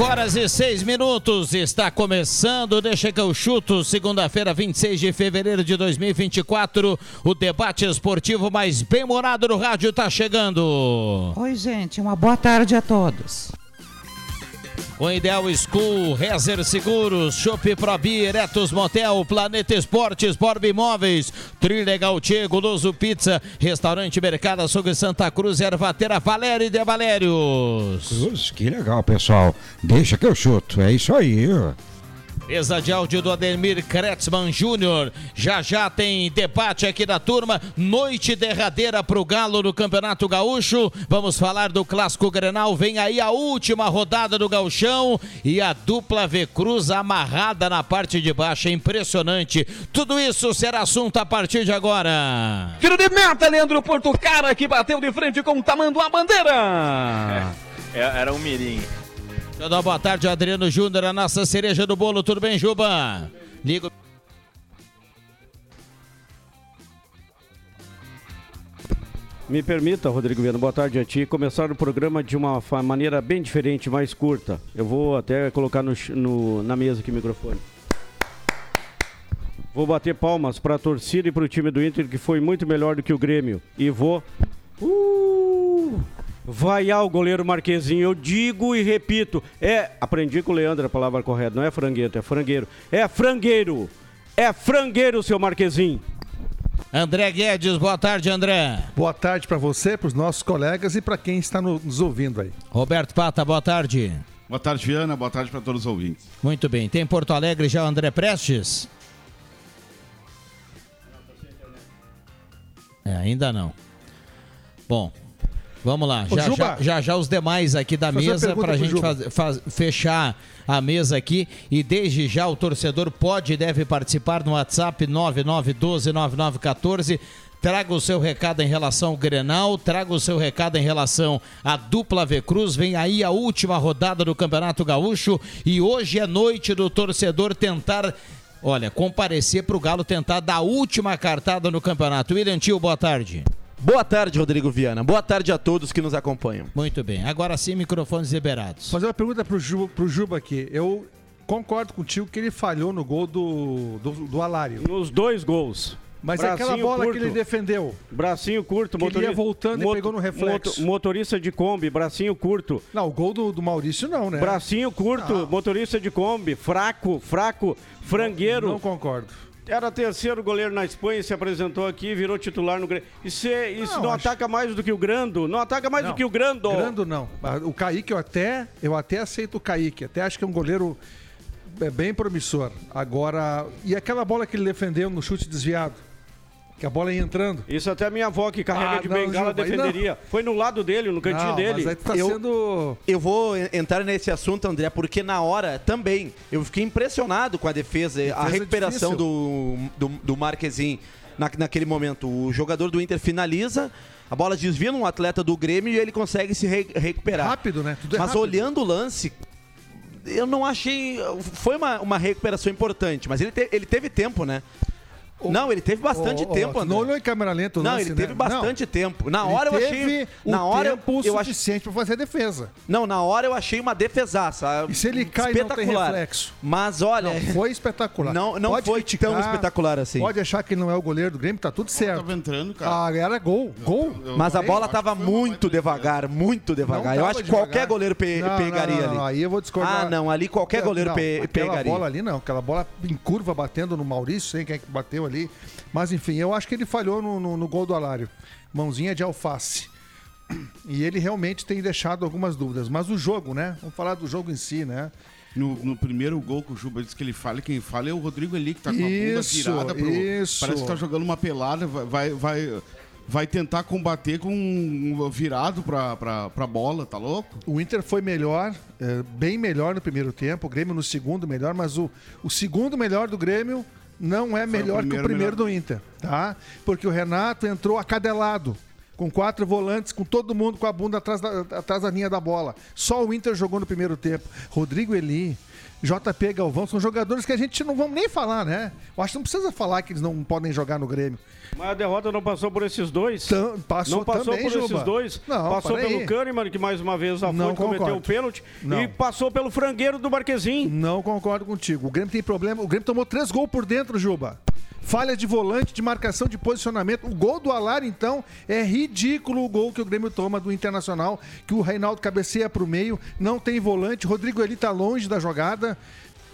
Cinco horas e seis minutos, está começando, deixa que eu chuto, segunda-feira, 26 de fevereiro de 2024, o debate esportivo mais bem-morado do rádio está chegando. Oi, gente, uma boa tarde a todos. O Ideal School, Rezer Seguros, Shop Probi, Eretos Motel, Planeta Esportes, Borb Imóveis, Trilegal Tchê, Goloso Pizza, Restaurante Mercado Açougue Santa Cruz, Ervatera Valério de Valérios. Cruz, que legal, pessoal. Deixa que eu chuto, é isso aí. Mesa de áudio do Ademir Kretzmann Júnior. Já já tem debate aqui da turma. Noite derradeira pro Galo no Campeonato Gaúcho. Vamos falar do Clássico Grenal. Vem aí a última rodada do Gauchão e a dupla V Cruz amarrada na parte de baixo. É impressionante. Tudo isso será assunto a partir de agora. Tiro de meta, Leandro Portucara que bateu de frente com o tamanho a bandeira. É, era um mirim. Deixa eu dar boa tarde, Adriano Júnior, a nossa cereja do bolo. Tudo bem, Juba? Ligo. Me permita, Rodrigo Viana, boa tarde a ti. Começar o programa de uma maneira bem diferente, mais curta. Eu vou até colocar no, no- na mesa aqui o microfone. Vou bater palmas para a torcida e para o time do Inter, que foi muito melhor do que o Grêmio. E vou. Uh, vaiar o goleiro Marquezinho. Eu digo e repito. É. Aprendi com o Leandro a palavra correta. Não é frangueto, é frangueiro. É frangueiro. É frangueiro, seu Marquezinho. André Guedes, boa tarde, André. Boa tarde para você, para os nossos colegas e para quem está no- nos ouvindo aí. Roberto Pata, boa tarde. Boa tarde, Viana. Boa tarde para todos os ouvintes. Muito bem. Tem Porto Alegre já o André Prestes? É, ainda não. Bom, vamos lá. Ô, Já, já, já já os demais aqui da mesa para a gente faz- faz- fechar a mesa aqui. E desde já o torcedor pode e deve participar no WhatsApp 99129914. Traga o seu recado em relação ao Grenal, traga o seu recado em relação à dupla V Cruz. Vem aí a última rodada do Campeonato Gaúcho e hoje é noite do torcedor tentar, olha, comparecer para o Galo tentar dar a última cartada no campeonato. William Tio, boa tarde. Boa tarde, Rodrigo Viana. Boa tarde a todos que nos acompanham. Muito bem, agora sim, microfones liberados. Fazer uma pergunta pro Juba, pro Juba aqui. Eu concordo contigo que ele falhou no gol do, do, do Alário. Nos dois gols. Mas Bracinho aquela bola curto. que ele defendeu. Bracinho curto, Que ele ia voltando e moto- pegou no reflexo. moto- motorista de Kombi, bracinho curto. Não, o gol do, do Maurício não, né? Bracinho curto, Não. motorista de Kombi, fraco, fraco, frangueiro. Não concordo. Era terceiro goleiro na Espanha, se apresentou aqui, virou titular no Grêmio. Isso, é- isso não, Não, acho- ataca mais do que o Grando, não ataca mais Não. do que o Grando. Grando não. Ah, O Kaique eu até, eu até aceito o Kaique. Até acho que é um goleiro é, bem promissor. Agora, e aquela bola que ele defendeu no chute desviado? Que a bola ia entrando. Isso até a minha avó que carrega Ah, de não, bengala defenderia. Foi no lado dele, no cantinho Não, dele. mas aí tu tá Eu- sendo... Eu vou en- entrar nesse assunto, André, porque na hora também eu fiquei impressionado com a defesa, a Defesa recuperação do, do, do Marquezin na, naquele momento. O jogador do Inter finaliza, a bola desvia num atleta do Grêmio e ele consegue se re- recuperar. Rápido, né? Tudo é Mas rápido. olhando o lance, eu não achei. Foi uma, uma recuperação importante, mas ele, te- ele teve tempo, né? Não, ele teve bastante ô, tempo, tu André. Não olhou em câmera lenta o Não, lance, ele né? teve bastante tempo. Na Ele hora eu teve achei. o Na hora tempo eu achei. suficiente para fazer a defesa. Não, na hora eu achei uma defesaça. E se ele cai, não tem reflexo. Mas olha. Não, foi espetacular. Não, não Pode foi criticar, tão espetacular assim. Pode achar que ele não é o goleiro do Grêmio, tá tudo certo. Tava entrando, cara. Ah, era gol, gol. Mas a Eu bola tava muito devagar, muito devagar. Eu acho que qualquer goleiro pe- Não, pegaria não, não, ali. não, Aí eu vou discordar. Ah, não, ali qualquer goleiro Não, pe- aquela pegaria. bola ali não, aquela bola em curva batendo no Maurício, sei quem é que bateu ali. Mas enfim, eu acho que ele falhou no, no- no gol do Alário. Mãozinha de alface. E ele realmente tem deixado algumas dúvidas. Mas o jogo, né? Vamos falar do jogo em si, né? No, no primeiro gol que o Juba disse que ele fala, quem fala é o Rodrigo Eli, que tá com a bunda Isso, virada pro. isso. Parece que tá jogando uma pelada, vai, vai, vai, vai tentar combater com um virado pra, pra, pra bola, tá louco? O Inter foi melhor, é, bem melhor no primeiro tempo, o Grêmio no segundo melhor, mas o, o segundo melhor do Grêmio não é melhor que o primeiro primeiro melhor. do Inter, tá? Porque o Renato entrou acadelado, com quatro volantes, com todo mundo com a bunda atrás da, atrás da linha da bola. Só o Inter jogou no primeiro tempo. Rodrigo Eli, JP Galvão, são jogadores que a gente não vamos nem falar, né? Eu acho que não precisa falar que eles não podem jogar no Grêmio. Mas a derrota não passou por esses dois? Tam- passou não passou também, por Juba. esses dois? Não, passou pelo Kahneman, que mais uma vez a Não cometeu o pênalti. Não. E passou pelo frangueiro do Marquezinho. Não concordo contigo. O Grêmio tem problema. O Grêmio tomou três gols por dentro, Juba. Falha de volante, de marcação, de posicionamento. O gol do Alar, então, é ridículo o gol que o Grêmio toma do Internacional, que o Reinaldo cabeceia pro meio, não tem volante. Rodrigo Eli tá longe da jogada.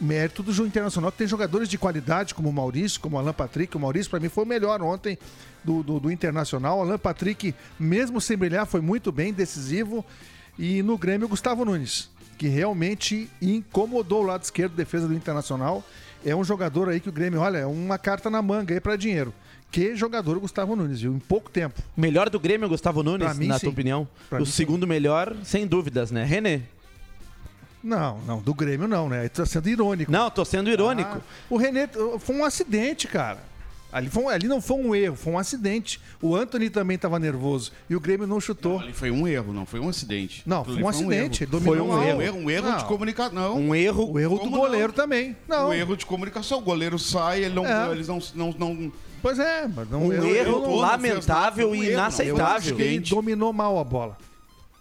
Mérito do jogo internacional, que tem jogadores de qualidade, como o Maurício, como o Alan Patrick. O Maurício, para mim, foi o melhor ontem do, do, do Internacional. O Alan Patrick, mesmo sem brilhar, foi muito bem, decisivo. E no Grêmio, o Gustavo Nunes, que realmente incomodou o lado esquerdo defesa do Internacional. É um jogador aí que o Grêmio, olha, é uma carta na manga aí para dinheiro. Que jogador Gustavo Nunes, viu? Em pouco tempo. Melhor do Grêmio, Gustavo Nunes, mim, na sim. tua opinião? Pra o mim, sim. segundo melhor, sem dúvidas, né? René. Não, não, do Grêmio não, né? Tu tá sendo irônico. Não, tô sendo irônico. Ah, o René foi um acidente, cara. Ali, foi, um- ali não foi um erro, foi um acidente. O Anthony também estava nervoso e o Grêmio não chutou. Ali foi um erro, não foi um acidente. Não, foi um ali acidente. erro. dominou Foi um mal. erro, um erro, um erro Não. de comunicação. Não. Um erro. O erro do goleiro não? também. Não. Um erro de comunicação. O goleiro sai, ele não, É. eles não, não, não. Pois é, mas não Um erro não- lamentável um e erro, não. Eu acho inaceitável. que ele dominou mal a bola.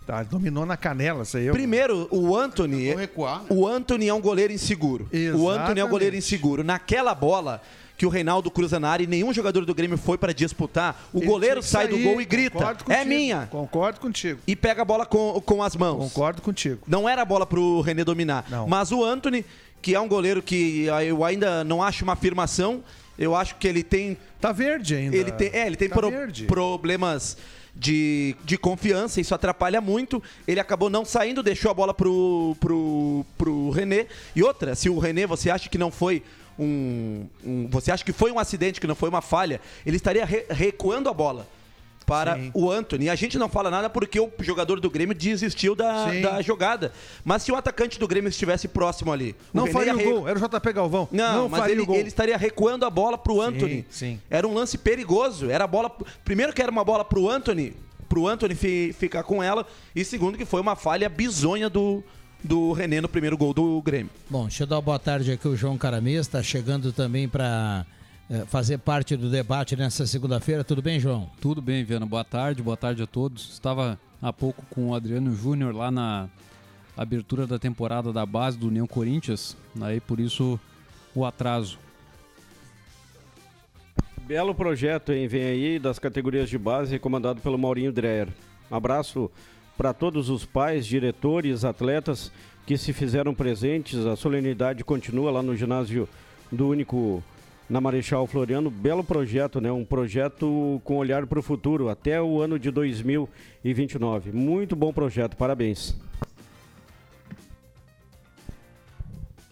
Tá, ele dominou na canela, sei eu. Primeiro, o Anthony. Vou recuar. O Anthony é um goleiro inseguro. O Anthony é um Exatamente. goleiro inseguro. Naquela bola que o Reinaldo cruza na área e nenhum jogador do Grêmio foi pra disputar, o Ele goleiro sai do gol e grita: concordo É contigo, minha! Concordo contigo. E pega a bola com, com as mãos. Concordo contigo. Não era a bola pro René dominar. Não. Mas o Anthony, que é um goleiro que ah, eu ainda não acho uma afirmação, eu acho que ele tem. Tá verde ainda. Ele tem, é, ele tem Tá pro- verde. problemas de, de confiança, isso atrapalha muito. Ele acabou não saindo, deixou a bola pro, pro, pro René. E outra, se o René você acha que não foi um, um- Você acha que foi um acidente, que não foi uma falha, ele estaria re- recuando a bola. Para Sim. o Anthony. A gente não fala nada porque o jogador do Grêmio desistiu da, Sim. da jogada. Mas se o atacante do Grêmio estivesse próximo ali. Não faria ia o re- gol, era o JP Galvão. não, mas faria ele, o gol. ele estaria recuando a bola pro Anthony. sim. Era um lance perigoso. Era a bola. Primeiro que era uma bola pro Anthony, pro Anthony fi- ficar com ela. E segundo que foi uma falha bizonha do, do René no primeiro gol do Grêmio. Bom, deixa eu dar uma boa tarde aqui. O João Caramês está chegando também para fazer parte do debate nessa segunda-feira. Tudo bem, João? Tudo bem, Viana. Boa tarde, boa tarde a todos. Estava há pouco com o Adriano Júnior lá na abertura da temporada da base do União Corinthians, aí por isso o atraso. Belo projeto, hein? Vem aí das categorias de base, comandado pelo Maurinho Dreyer. Um abraço para todos os pais, diretores, atletas que se fizeram presentes. A solenidade continua lá no ginásio do Único na Marechal Floriano. Belo projeto, né? Um projeto com olhar para o futuro, até o ano de 2029. Muito bom projeto, parabéns.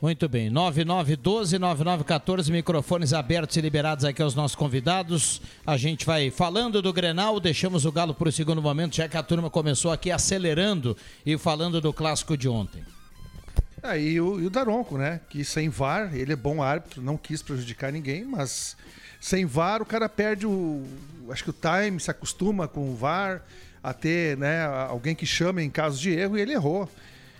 Muito bem, 9912-9914, microfones abertos e liberados aqui aos nossos convidados. A gente vai falando do Grenal, deixamos o Galo para o segundo momento, já que a turma começou aqui acelerando e falando do clássico de ontem. Ah, e, o, e o Daronco, né? Que sem VAR, ele é bom árbitro, não quis prejudicar ninguém, mas sem VAR o cara perde o. Acho que o time se acostuma com o VAR a ter né, alguém que chame em caso de erro e ele errou.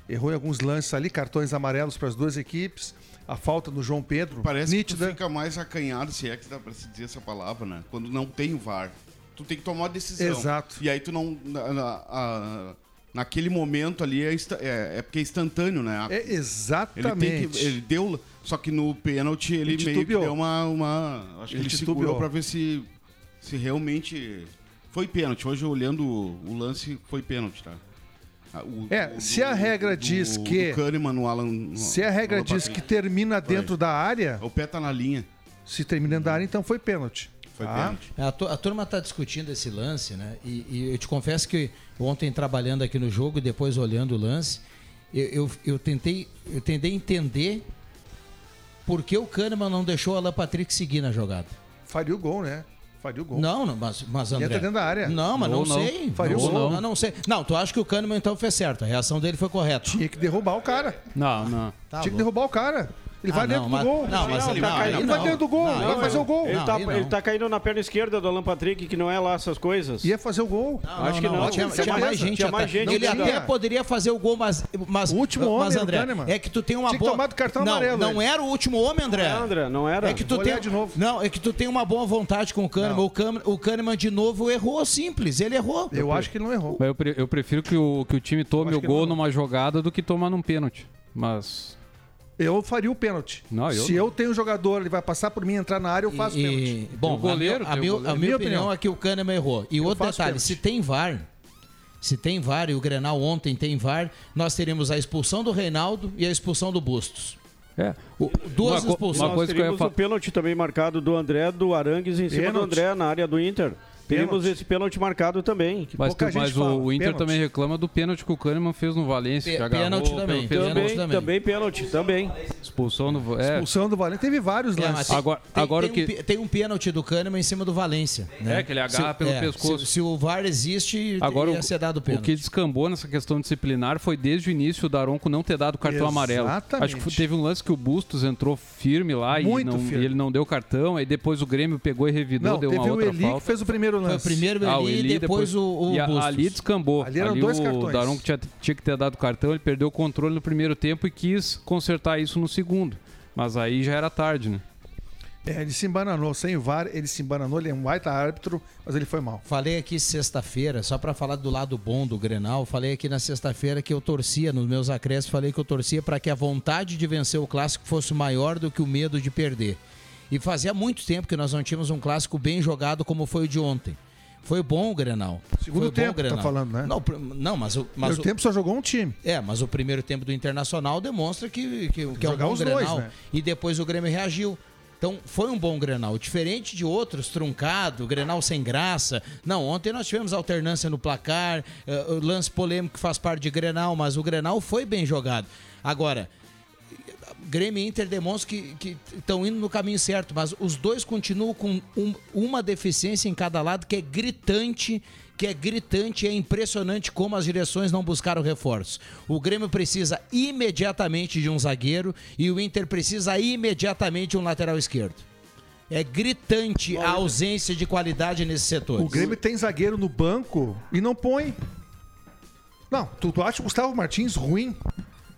Errou em alguns lances ali, cartões amarelos para as duas equipes. A falta do João Pedro, Parece nítida. que fica mais acanhado, se é que dá pra se dizer essa palavra, né? Quando não tem o VAR. Tu tem que tomar uma decisão. Exato. E aí tu não. na- a- naquele momento ali é, é, é porque é instantâneo, né? É Ele, exatamente. que, ele deu. Só que no pênalti ele, Ele meio que deu uma. uma acho que Ele ele, segurou pra ver se, se realmente foi pênalti. Hoje, olhando o, lance, foi pênalti, tá? Ah, o- É, o se a regra do- diz do que- Kahneman no Alan. no- Se a regra diz que termina dentro da área, O pé tá na linha. se termina dentro da área, então foi pênalti. Foi Tá? pênalti. A, tu- a turma está discutindo esse lance, né? E, e eu te confesso que ontem trabalhando aqui no jogo e depois olhando o lance, eu, eu, eu tentei eu tentei entender por que o Kahneman não deixou o Alan Patrick seguir na jogada. Faria o gol, né? Faria o gol. Não, não mas, mas André. tá dentro da área. Não, mas Gol não, não. sei. Faria o não, gol. não, não sei. Não, tu acha que o Kahneman então fez certo? A reação dele foi correta. Tinha que derrubar o cara. Não, não. Tá Tinha que derrubar o cara. Ele Ah, vai dentro mas- do gol. não, mas ele, não, vai, ele dentro do gol. Não, ele vai fazer o gol. Ele Não, tá, ele tá caindo na perna esquerda do Alan Patrick, que não é lá essas coisas. Ia fazer o gol. Acho que não. Tinha, Tinha tinha mais- gente. tinha mais até- gente ele até poderia fazer o gol, mas. mas O último mas, homem, André, o Kahneman. é que tu tem uma boa. tomar do cartão não, amarelo, Não era o último homem, André. Não, André, não era. É que tu tem. Não, é que tu tem uma boa vontade com o Kahneman. O Kahneman, de novo errou simples. Ele errou. Eu acho que ele não errou. Mas eu, pre- eu prefiro que o, time tome o gol numa jogada do que tomar num pênalti. Mas. Eu faria o pênalti. Não, eu Se não. eu tenho um jogador, ele vai passar por mim, entrar na área, eu faço E- pênalti. e- bom, Tem o goleiro, a, tem o minha, a, goleiro. a Minha minha opinião. opinião é que o Kahneman errou. E outro faço detalhe, pênalti. se tem VAR, se tem VAR e o Grenal ontem tem VAR, nós teremos a expulsão do Reinaldo e a expulsão do Bustos. É. O, Duas co- expulsões. uma Nós coisa que eu ia teríamos falar. o pênalti também marcado do André, do Arangues em cima do Pênalti. André na área do Inter. Pênalti. esse pênalti marcado também. Mas, pouca tu- mas gente o, fala. o Inter Pênalti. também reclama do pênalti que o Kahneman fez no Valência. Que agarrou, pênalti também, pênalti Também, também. também pênalti, também. expulsão no. É, Expulsão do Valente. Teve vários É, mas lances. tem, Agora- tem- agora tem o que- um, tem um pênalti do Kahneman em cima do Valência. Né? É, que ele agarra Se- pelo é, pescoço. Se, se o VAR existe, Agora, ia ser dado o pênalti. que descambou nessa questão disciplinar foi desde o início o Daronco não ter dado cartão amarelo. Exatamente. Acho que foi- teve um lance que o Bustos entrou firme lá e, não- firme. e ele não deu cartão, aí depois o Grêmio pegou e revidou, Não, deu teve uma o outra Eli falta. que fez o primeiro Foi o lance. primeiro Ah, o ali Eli e depois, o, o e a- ali descambou. Ali eram dois o cartões. Daronco tinha, tinha que ter dado cartão, ele perdeu o controle no primeiro tempo e quis consertar isso no segundo. Mas aí já era tarde, né? É, ele se embananou. Sem o VAR, ele se embananou. Ele é um baita árbitro, mas ele foi mal. Falei aqui sexta-feira, só pra falar do lado bom do Grenal, falei aqui na sexta-feira que eu torcia, nos meus acréscimos, falei que eu torcia para que a vontade de vencer o clássico fosse maior do que o medo de perder. E fazia muito tempo que nós não tínhamos um clássico bem jogado como foi o de ontem. Foi bom o Grenal. Segundo Foi bom tempo, o Grenal. tá falando, né? Não, não mas o. Mas Mas o tempo só jogou um time. é, mas o primeiro tempo do Internacional demonstra que, que, que é um bom os dois, Grenal. né? E depois o Grêmio reagiu. Então foi um bom Grenal, diferente de outros, truncado, Grenal sem graça. Não, ontem nós tivemos alternância no placar, o lance polêmico que faz parte de Grenal, mas o Grenal foi bem jogado. Agora, Grêmio e Inter demonstram que estão indo no caminho certo, mas os dois continuam com um- uma deficiência em cada lado que é gritante, que é gritante e é impressionante como as direções não buscaram reforços. O Grêmio precisa imediatamente de um zagueiro e o Inter precisa imediatamente de um lateral esquerdo. É gritante a ausência de qualidade nesses setores. O Grêmio tem zagueiro no banco e não põe. Não, tu, tu acha o Gustavo Martins ruim?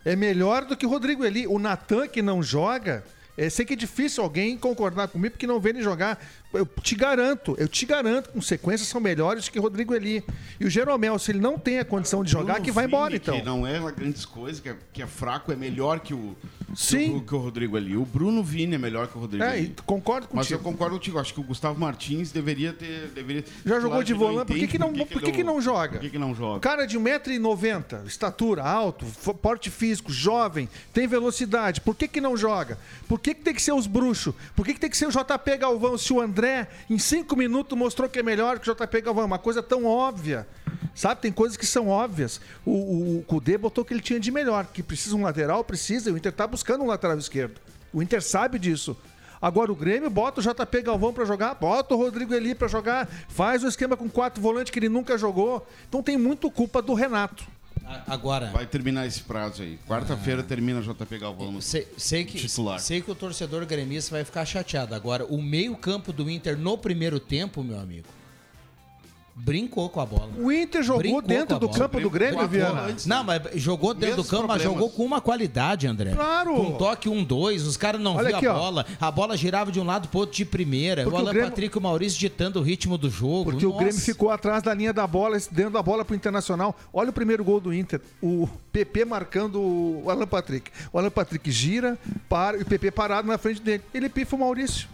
É melhor do que o Rodrigo Eli. O Natan, que não joga, é, sei que é difícil alguém concordar comigo porque não vê ele jogar. Eu te garanto, eu te garanto, com sequências são melhores que o Rodrigo Eli. E o Jeromel, se ele não tem a condição de jogar, Bruno que vai embora Vini, então. Que não é grandes coisas, que é, que é fraco, é melhor que o, Sim. Que, o, que Rodrigo ali. O Bruno Vini é melhor que o Rodrigo É, ali. e concordo Mas contigo. eu concordo contigo. Acho que o Gustavo Martins deveria ter. Deveria... Já jogou de que volante, por que, que não, por que, que não joga? Por que, que não joga? Cara de 1,90m, estatura, alto, porte físico, jovem, tem velocidade. Por que, que não joga? Por que, que tem que ser os bruxos? Por que, que tem que ser o JP Galvão? Se o André, em cinco minutos, mostrou que é melhor que o JP Galvão, uma coisa tão óbvia. Sabe, tem coisas que são óbvias. O, o, o Kudê botou que ele tinha de melhor, que precisa um lateral, precisa, e o Inter tá buscando um lateral esquerdo. O Inter sabe disso. Agora o Grêmio bota o JP Galvão pra jogar, bota o Rodrigo Eli pra jogar, faz o esquema com quatro volantes que ele nunca jogou. Então tem muito culpa do Renato. Agora, Vai terminar esse prazo aí. Quarta-feira Ah. termina JP Galvão. sei, sei que, Titular. sei que o torcedor gremista vai ficar chateado. Agora, o meio-campo do Inter no primeiro tempo, meu amigo, Brincou com a bola. O Inter jogou Brincou dentro a do campo do Grêmio, a Viana. antes. Não, mas jogou dentro do campo, mas problemas. jogou com uma qualidade, André. Claro. Com toque 1-2, os caras não Olha viam aqui, a ó. bola. A bola girava de um lado pro outro de primeira. Porque o o Alan Grêmio- Patrick e o Maurício ditando o ritmo do jogo. Porque o Nossa. Grêmio ficou atrás da linha da bola, dentro da bola pro Internacional. Olha o primeiro gol do Inter. O PP marcando o Alan Patrick. O Alan Patrick gira, para, e o PP parado na frente dele. Ele pifa o Maurício.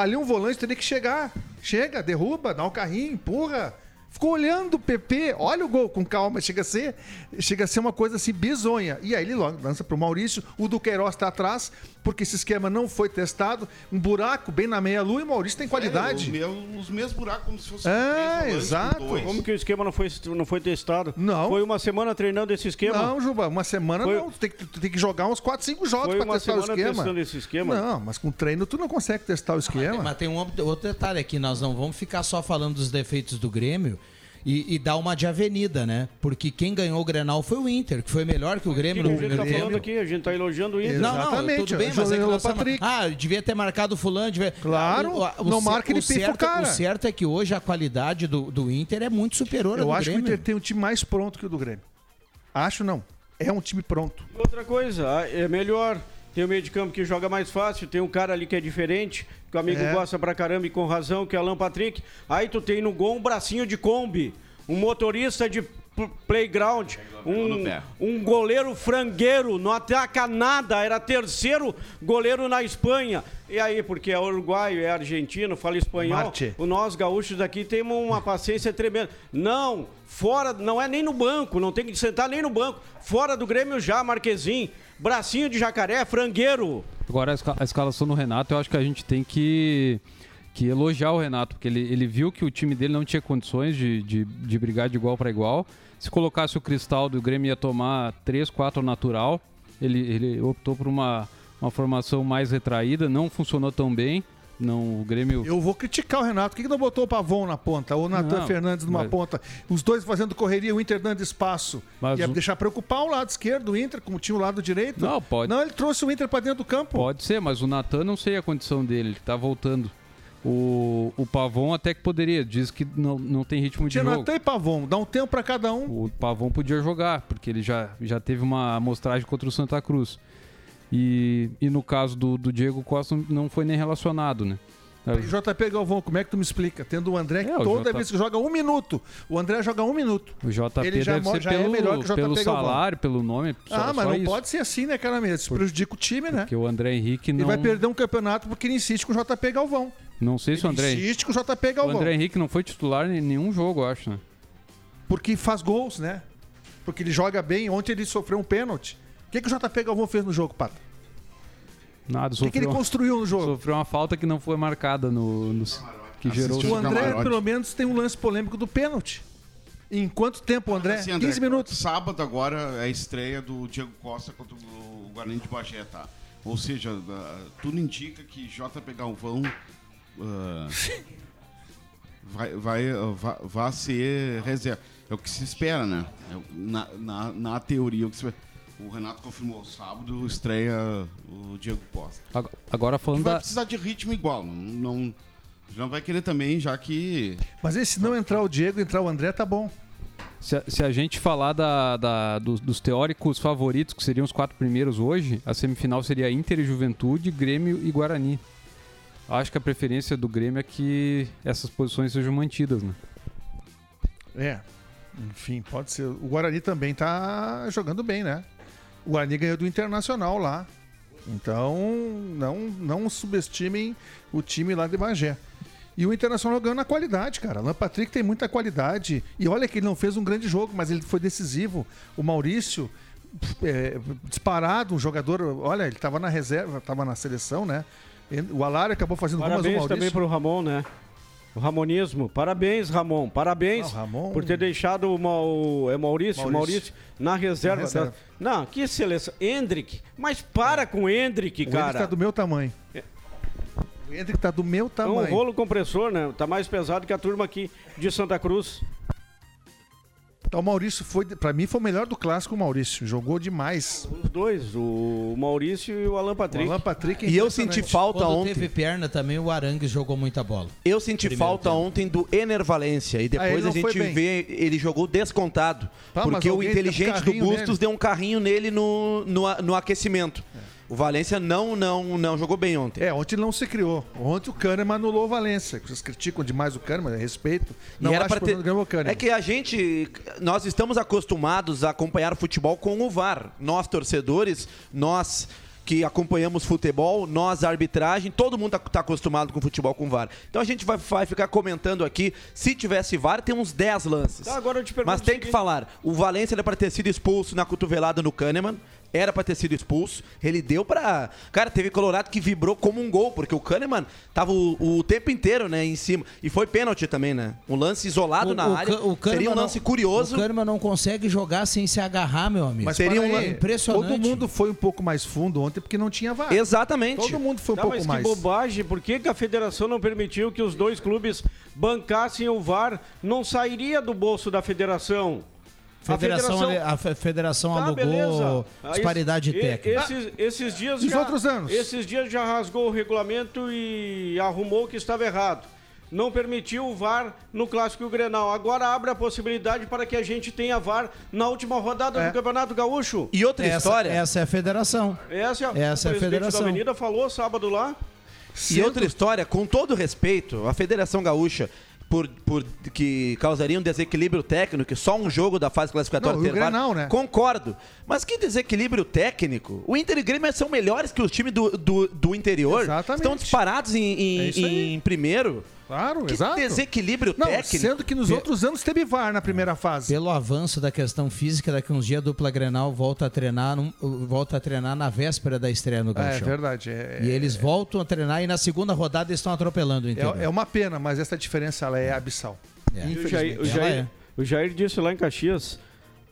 Ali um volante teria que chegar. Chega, derruba, dá um carrinho, empurra. Ficou olhando o PP, olha o gol com calma, chega a ser, chega a ser uma coisa assim bizonha. E aí ele lança pro Maurício, o Duqueiroz está atrás, porque esse esquema não foi testado, um buraco bem na meia-lua e o Maurício tem qualidade. É, o meu- os mesmos buracos, como se fosse É, três exato. dois. Como que o esquema não foi, não foi testado? Não. Foi uma semana treinando esse esquema? Não, Juba, uma semana Foi- não. Tu tem, que, tu tem que jogar uns 4, 5 jogos uma testar o esquema. testando esse esquema? Não, mas com treino tu não consegue testar o esquema. Mas tem um outro detalhe aqui, nós não vamos ficar só falando dos defeitos do Grêmio e, e dar uma de avenida, né? Porque quem ganhou o Grenal foi o Inter, que foi melhor que o Grêmio O que no a gente primeiro tá falando tempo. aqui, a gente tá elogiando o Inter. Não, não, Exatamente, tudo bem, mas é que nós Patrick. Ah, devia ter marcado o fulano. Devia... Claro, não cer- marca, ele pifa o certo, cara. O certo é que hoje a qualidade do, do Inter é muito superior à Eu do acho que o Grêmio. Inter tem um time mais pronto que o do Grêmio. Acho não. É um time pronto. Outra coisa, ah, é melhor. Tem o meio de campo que joga mais fácil, tem um cara ali que é diferente, que o amigo É. gosta pra caramba e com razão, que é Alan Patrick. Aí tu tem no gol um bracinho de Kombi, um motorista de playground, um, um goleiro frangueiro, não ataca nada, era terceiro goleiro na Espanha. E aí, porque é uruguaio, é argentino, fala espanhol, Marte. o nós gaúchos aqui temos uma paciência tremenda. Não, fora, não é nem no banco, não tem que sentar nem no banco. Fora do Grêmio já, Marquezinho, bracinho de jacaré, frangueiro. Agora, a, esca- a escalação do Renato, eu acho que a gente tem que, que elogiar o Renato, porque ele, ele viu que o time dele não tinha condições de, de, de brigar de igual para igual. Se colocasse o Cristal do Grêmio, ia tomar 3, 4 natural. Ele, ele optou por uma, uma formação mais retraída, não funcionou tão bem. Não, o Grêmio. Eu vou criticar o Renato. Por que, que não botou o Pavon na ponta? Ou o Natan Fernandes numa mas- ponta? Os dois fazendo correria, o Inter dando espaço. Mas Ia o- deixar preocupar o lado esquerdo do Inter, como tinha o lado direito. Não, pode. Não, ele trouxe o Inter pra dentro do campo. Pode ser, mas o Natan não sei a condição dele, ele tá voltando. O, o Pavon até que poderia, diz que não, não tem ritmo de Tinha jogo. E Pavon, dá um tempo pra cada um. O Pavon podia jogar, porque ele já, já teve uma amostragem contra o Santa Cruz. E, e no caso do, do Diego Costa não foi nem relacionado, né? JP Galvão, como é que tu me explica? Tendo o André que É, o toda J- vez que joga um minuto, o André joga um minuto. O JP Ele já deve ser já é pelo, melhor que o JP pelo Galvão. salário, pelo nome. só- ah, mas não isso. pode ser assim, né, cara? Isso prejudica o time, né? Porque o André Henrique Ele não. vai perder um campeonato porque ele insiste com o JP Galvão. Não sei se o André. Insiste com o JP O Galvão. André Henrique não foi titular em nenhum jogo, eu acho, né? Porque faz gols, né? Porque ele joga bem. Ontem ele sofreu um pênalti. O que, que o JP Galvão fez no jogo, Pato? Nada, O que, que ele sofreu- construiu no jogo? Sofreu uma falta que não foi marcada no. no que gerou O André, pelo menos, tem um lance polêmico do pênalti. Em quanto tempo, André? Assim, André, 15 minutos. Sábado agora é a estreia do Diego Costa contra o Guarani de Bagé, tá? Ou seja, ah, tudo indica que JP Galvão ah, vai, vai, vai, vai ser reserva. É o que se espera, né? É na, na, na teoria, o que se espera. O Renato confirmou sábado, estreia o Diego Costa. Ag- Agora falando vai da. precisar de ritmo igual. Não, não, não vai querer também, já que. Mas e se não entrar o Diego, entrar o André, tá bom. Se a, se a gente falar da, da- dos, dos teóricos favoritos, que seriam os quatro primeiros hoje, a semifinal seria Inter e Juventude, Grêmio e Guarani. Acho que a preferência do Grêmio é que essas posições sejam mantidas, né? É. Enfim, pode ser. O Guarani também tá jogando bem, né? O Guarani ganhou do Internacional lá. Então, não, não subestimem o time lá de Bagé. E o Internacional ganhou na qualidade, cara. Alan Patrick tem muita qualidade. E olha que ele não fez um grande jogo, mas ele foi decisivo. O Maurício, é, disparado, um jogador. Olha, ele estava na reserva, estava na seleção, né? O Alário acabou fazendo mas o Parabéns Maurício. também pro Ramon, né? O Ramonismo. Parabéns, Ramon. Parabéns Não, Ramon- por ter deixado o, Mau- é Maurício, Maurício. Maurício, na reserva. Na reserva. da- Não, que seleção. Hendrick. Mas para com o Hendrick, O Hendrick cara. tá do meu tamanho. O Hendrick tá do meu É tamanho. um rolo compressor, né? Tá mais pesado que a turma aqui de Santa Cruz. Então o Maurício foi, pra mim, foi o melhor do clássico, o Maurício. Jogou demais. Os dois, o Maurício e o Alan Patrick. O Alan Patrick é E eu senti falta Quando ontem. teve perna também, o Arangues jogou muita bola. Eu senti falta tempo. ontem do Ener Valência e Ah, depois não a gente vê ele jogou descontado. Tá, porque o um inteligente do Bustos nele. deu um carrinho nele no, no, no aquecimento. O Valência não, não, não jogou bem ontem. É, ontem não se criou. Ontem o Kahneman anulou o Valência. Vocês criticam demais o Kahneman, respeito. E Não era acho pra que ter... o o Kahneman. É que a gente, nós estamos acostumados a acompanhar futebol com o VAR. Nós torcedores, nós que acompanhamos futebol, nós a arbitragem, todo mundo está acostumado com futebol com VAR. Então a gente vai, vai ficar comentando aqui. Se tivesse VAR, tem uns 10 lances. Tá, agora eu te pergunto Mas o tem que falar, o Valência era para ter sido expulso na cotovelada no Kahneman. Era pra ter sido expulso. Ele deu pra. Cara, teve Colorado que vibrou como um gol, porque o Kahneman tava o, o tempo inteiro, né, em cima. E foi pênalti também, né? Um lance isolado na área. Ca- Kahneman Seria um não- lance curioso. O Kahneman não consegue jogar sem se agarrar, meu amigo. Mas seria para um aí, impressionante. Todo mundo foi um pouco mais fundo ontem porque não tinha VAR. Exatamente. Todo mundo foi um Tá, pouco mas mais. que bobagem, por que, que a federação não permitiu que os dois clubes bancassem o VAR? Não sairia do bolso da federação. A Federação, a fe- federação Tá, alugou beleza. Disparidade técnica. Esses, esses dias E os já, outros anos? Esses dias já rasgou o regulamento e arrumou que estava errado. Não permitiu o VAR no Clássico Grenal. Agora abre a possibilidade para que a gente tenha VAR na última rodada É. do Campeonato Gaúcho. E outra essa, história. essa é a federação. Essa, Essa é a federação. da Avenida falou sábado lá. E outra história, com todo respeito, a Federação Gaúcha, por, por que causaria um desequilíbrio técnico, só um jogo da fase classificatória Não, o ter Grenal, né? Concordo. Mas que desequilíbrio técnico? O Inter e Grêmio são melhores que os times do, do, do interior. Exatamente. Estão disparados em, em- É em primeiro. Claro, Que exato. desequilíbrio Não, técnico. sendo que nos Pe- outros anos teve VAR na primeira fase. Pelo avanço da questão física, daqui uns dias a dupla Grenal volta a treinar, num- volta a treinar na véspera da estreia no É, Gauchão. verdade. É, E eles voltam a treinar e na segunda rodada estão atropelando o interior. é, é uma pena, mas essa diferença ela é abissal. É. O Jair, o, Jair, é. o Jair disse lá em Caxias,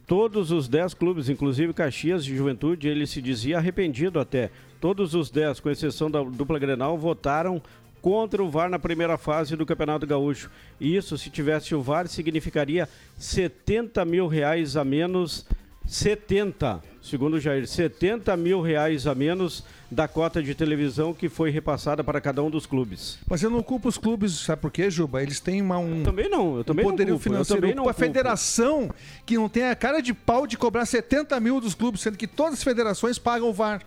todos os 10 clubes, inclusive Caxias de Juventude, ele se dizia arrependido até. Todos os 10, com exceção da dupla Grenal, votaram contra o VAR na primeira fase do Campeonato Gaúcho. E isso, se tivesse o VAR, significaria 70 mil reais a menos. 70, segundo o Jair, 70 mil reais a menos da cota de televisão que foi repassada para cada um dos clubes. Mas eu não culpo os clubes, sabe por quê, Juba? Eles têm uma, um, Também não, eu também um não poderio culpo, eu financeiro. também Eu não culpo a culpo. federação que não tem a cara de pau de cobrar 70 mil dos clubes, sendo que todas as federações pagam o VAR.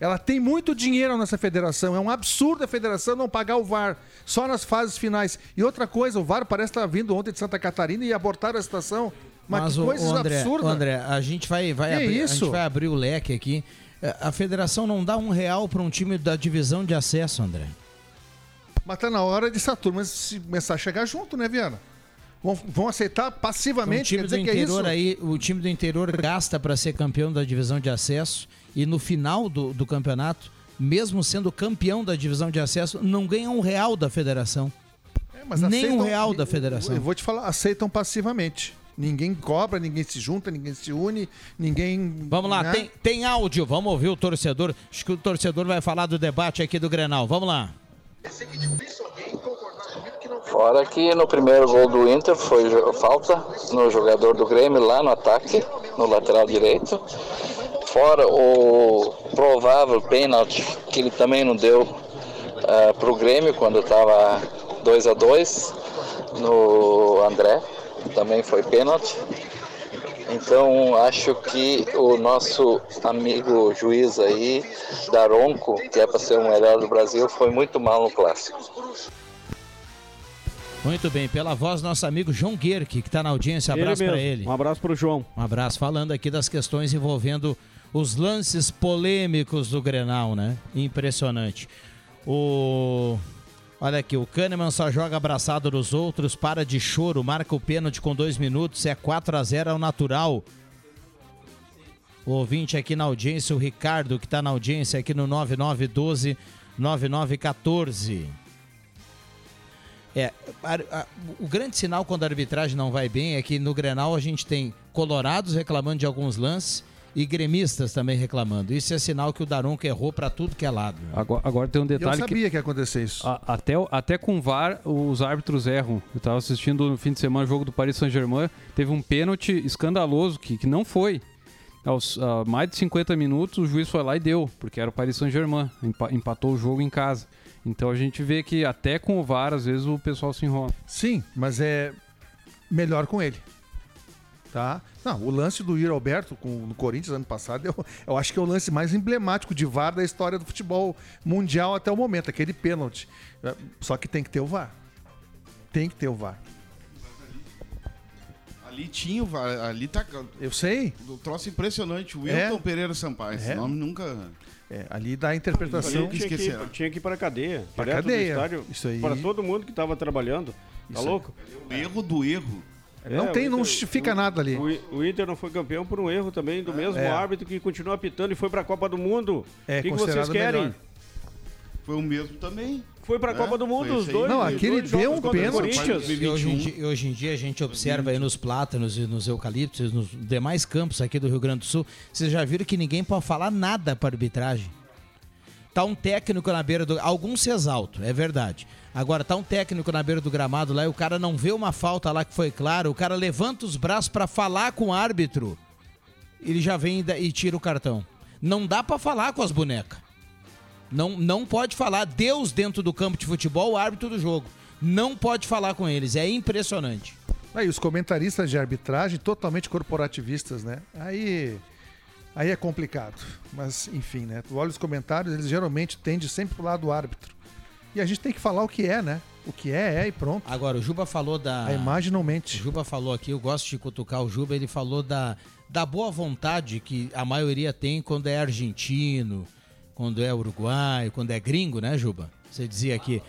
Ela tem muito dinheiro nessa federação. É um absurdo a federação não pagar o VAR só nas fases finais. E outra coisa, o VAR parece estar vindo ontem de Santa Catarina e abortaram a situação. Mas, Mas que o, coisa o André, absurda. o André, a gente vai, vai abrir, a isso? gente vai abrir o leque aqui. É, A federação não dá um real para um time da divisão de acesso, André. Mas tá na hora de essa turma se começar a chegar junto, né, Viana? Vão, vão aceitar O passivamente, time quer do dizer que é interior aí, o time do interior gasta para ser campeão da divisão de acesso e no final do, do campeonato, mesmo sendo campeão da divisão de acesso, não ganha um real da federação. É, mas Nem aceitam- um real da federação. Eu vou te falar, aceitam passivamente. Ninguém cobra, ninguém se junta, ninguém se une, ninguém. Vamos lá, né? tem, tem áudio, vamos ouvir o torcedor. Acho que o torcedor vai falar do debate aqui do Grenal. Vamos lá. Fora que no primeiro gol do Inter foi falta no jogador do Grêmio lá no ataque, no lateral direito. Fora o provável pênalti que ele também não deu para o Grêmio quando estava 2 a 2 no André, também foi pênalti. Então acho que o nosso amigo juiz aí, Daronco, que é para ser o melhor do Brasil, foi muito mal no clássico. Muito bem, pela voz, nosso amigo João Guerque, que está na audiência. Abraço para ele. Um abraço pro João. Um abraço falando aqui das questões envolvendo os lances polêmicos do Grenal, né? Impressionante. O Olha aqui, o Kahneman só joga abraçado nos outros, para de choro, marca o pênalti com dois minutos, é 4 a 0 ao natural. O ouvinte aqui na audiência, o Ricardo, que está na audiência aqui no 9912 9914. É, o grande sinal quando a arbitragem não vai bem é que no Grenal a gente tem colorados reclamando de alguns lances E gremistas também reclamando. Isso é sinal que o Daronco errou pra tudo que é lado. Agora, agora tem um detalhe Eu sabia que ia acontecer isso. A- até, o- até com VAR, os árbitros erram. Eu tava assistindo no fim de semana o jogo do Paris Saint-Germain. Teve um pênalti escandaloso que, que não foi. Aos mais de 50 minutos, o juiz foi lá e deu, porque era o Paris Saint-Germain. empa- empatou o jogo em casa. Então a gente vê que até com o VAR, às vezes o pessoal se enrola. Sim, mas é melhor com ele. Tá? Não, o lance do Yuri Alberto com, no Corinthians ano passado, eu, eu acho que é o lance mais emblemático de VAR da história do futebol mundial até o momento, aquele pênalti. É, Só que tem que ter o VAR. Tem que ter o VAR. Ali tinha, o VAR, ali tá. Eu sei. O troço impressionante. O É. Wilton Pereira Sampaio. Esse É. nunca. nunca. É, ali dá a interpretação. tinha, que ir, tinha que ir para a cadeia. Do cadeia. estádio, Isso aí. Para todo mundo que estava trabalhando. Tá Isso louco? O erro do erro. Não É, tem, o não Inter- justifica o- nada ali. O, o Inter não foi campeão por um erro também do mesmo É. árbitro que continua apitando e foi para a Copa do Mundo. É o que, que vocês querem? melhor. Foi o mesmo também. Foi para a É, Copa do Mundo, os dois. Não, aquele dois deu um pênalti. E hoje, em dia, hoje em dia a gente observa aí nos plátanos e nos eucaliptos, nos demais campos aqui do Rio Grande do Sul, vocês já viram que ninguém pode falar nada para arbitragem. Tá um técnico na beira do. Alguns se exaltam, é verdade. Agora, tá um técnico na beira do gramado lá e o cara não vê uma falta lá que foi clara, o cara levanta os braços para falar com o árbitro, ele já vem e tira o cartão. Não dá para falar com as bonecas. Não, não pode falar Deus dentro do campo de futebol, o árbitro do jogo. Não pode falar com eles, é impressionante. Aí os comentaristas de arbitragem totalmente corporativistas, né? Aí aí é complicado. Mas enfim, né? Tu olha os comentários, eles geralmente tendem sempre pro lado do árbitro. E a gente tem que falar o que é, né? O que é, é e pronto. Agora, o Juba falou da. A imagem não mente. O Juba falou aqui, eu gosto de cutucar o Juba, ele falou da, da boa vontade que a maioria tem quando é argentino, quando é uruguaio, quando é gringo, né, Juba? Você dizia aqui.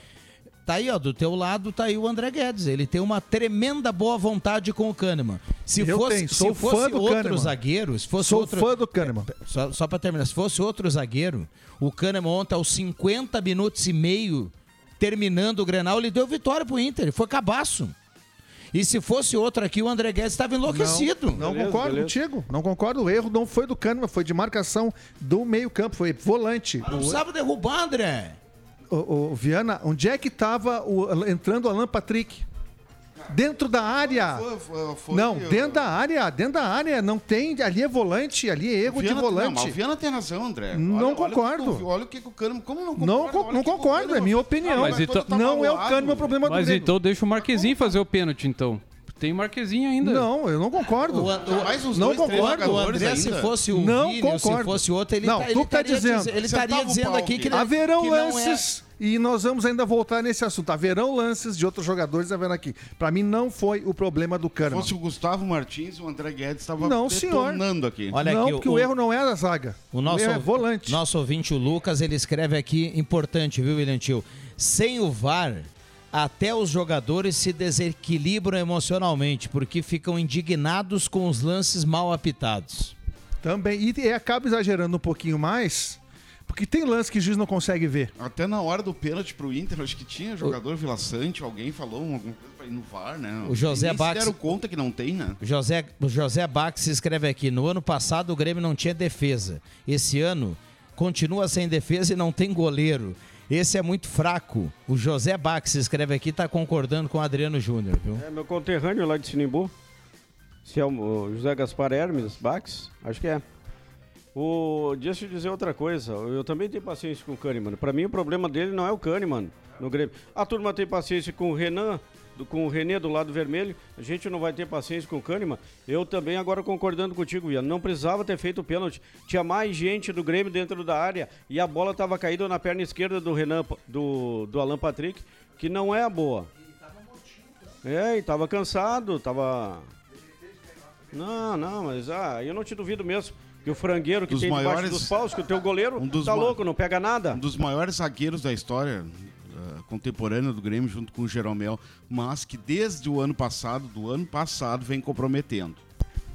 Tá aí, ó, do teu lado tá aí o André Guedes. Ele tem uma tremenda boa vontade com o Kahneman. Se Eu fosse, tenho, sou se fosse fã do outro Kahneman. zagueiro, se fosse Sou outro. fã do Kahneman. Só, só pra terminar, se fosse outro zagueiro, o Kahneman ontem, aos 50 minutos e meio, terminando o Grenal, ele deu vitória pro Inter. Foi cabaço. E se fosse outro aqui, o André Guedes estava enlouquecido. Não, não concordo contigo. Não concordo. O erro não foi do Kahneman, foi de marcação do meio-campo, foi volante. Não O- precisava derrubar, André. O, o Viana, onde é que estava entrando o Alan Patrick? Dentro da área. Foi- foi- foi- não, eu- dentro da área, dentro da área. Não tem. Ali é volante, ali é erro Viana- de Não, mas volante. o Viana tem razão, André. Não Olha- concordo. Olha o que o Kahneman... Como não concordo? Não, co- não concordo, é minha opinião. mas então- tá não é o. Kahneman o problema do Mas então deixa o Marquezinho fazer o pênalti, então. Tem Marquezinho ainda. Não, eu não concordo. O, o, Mais uns não dois, concordo. o André, se fosse o Não Vini, ou se concordo. fosse outro, ele, Não, tá- tu ele tá estaria dizendo. diz- ele estaria o dizendo pau aqui que ele, Haverão que não é- lances, e nós vamos ainda voltar nesse assunto. Haverão lances de outros jogadores havendo aqui. Pra mim não foi o problema do Se Kahneman. fosse o Gustavo Martins, o André Guedes estava Não, senhor. detonando aqui. Olha não, aqui, porque o, erro não é da zaga. O nosso, erro é volante. nosso ouvinte, o Lucas, ele escreve aqui, importante, viu, William Tio? Sem o VAR, até os jogadores se desequilibram emocionalmente, porque ficam indignados com os lances mal apitados. Também. E, e acaba exagerando um pouquinho mais, porque tem lance que o juiz não consegue ver. Até na hora do pênalti pro Inter, acho que tinha jogador Vila Sante, alguém falou alguma coisa pra ir no VAR, né? O José Bax- deram conta que não tem, né? O José, o José Bax escreve aqui: no ano passado o Grêmio não tinha defesa. Esse ano continua sem defesa e não tem goleiro. Esse é muito fraco. O José Bax escreve aqui, tá concordando com o Adriano Júnior, viu? É meu conterrâneo lá de Sinimbu. Se é o José Gaspar Hermes Bax, acho que é. O, deixa eu dizer outra coisa. Eu também tenho paciência com o Kahneman. Pra mim, o problema dele não é o Kahneman no Grêmio. A turma tem paciência com o Renan, do- com o Renê do lado vermelho. A gente não vai ter paciência com o Kahneman. Eu também, agora concordando contigo, Ian. Não precisava ter feito o pênalti. Tinha mais gente do Grêmio dentro da área e a bola estava caída na perna esquerda do Renan, do, do Alan Patrick, que não é a boa. É, e tava cansado, tava. Não, não, mas ah, eu não te duvido mesmo. Que o frangueiro que Dos tem debaixo maiores- dos paus, que o teu goleiro Um dos tá louco, não pega nada. Um dos maiores zagueiros da história uh, contemporânea do Grêmio, junto com o Jeromel, mas que desde o ano passado, do ano passado, vem comprometendo.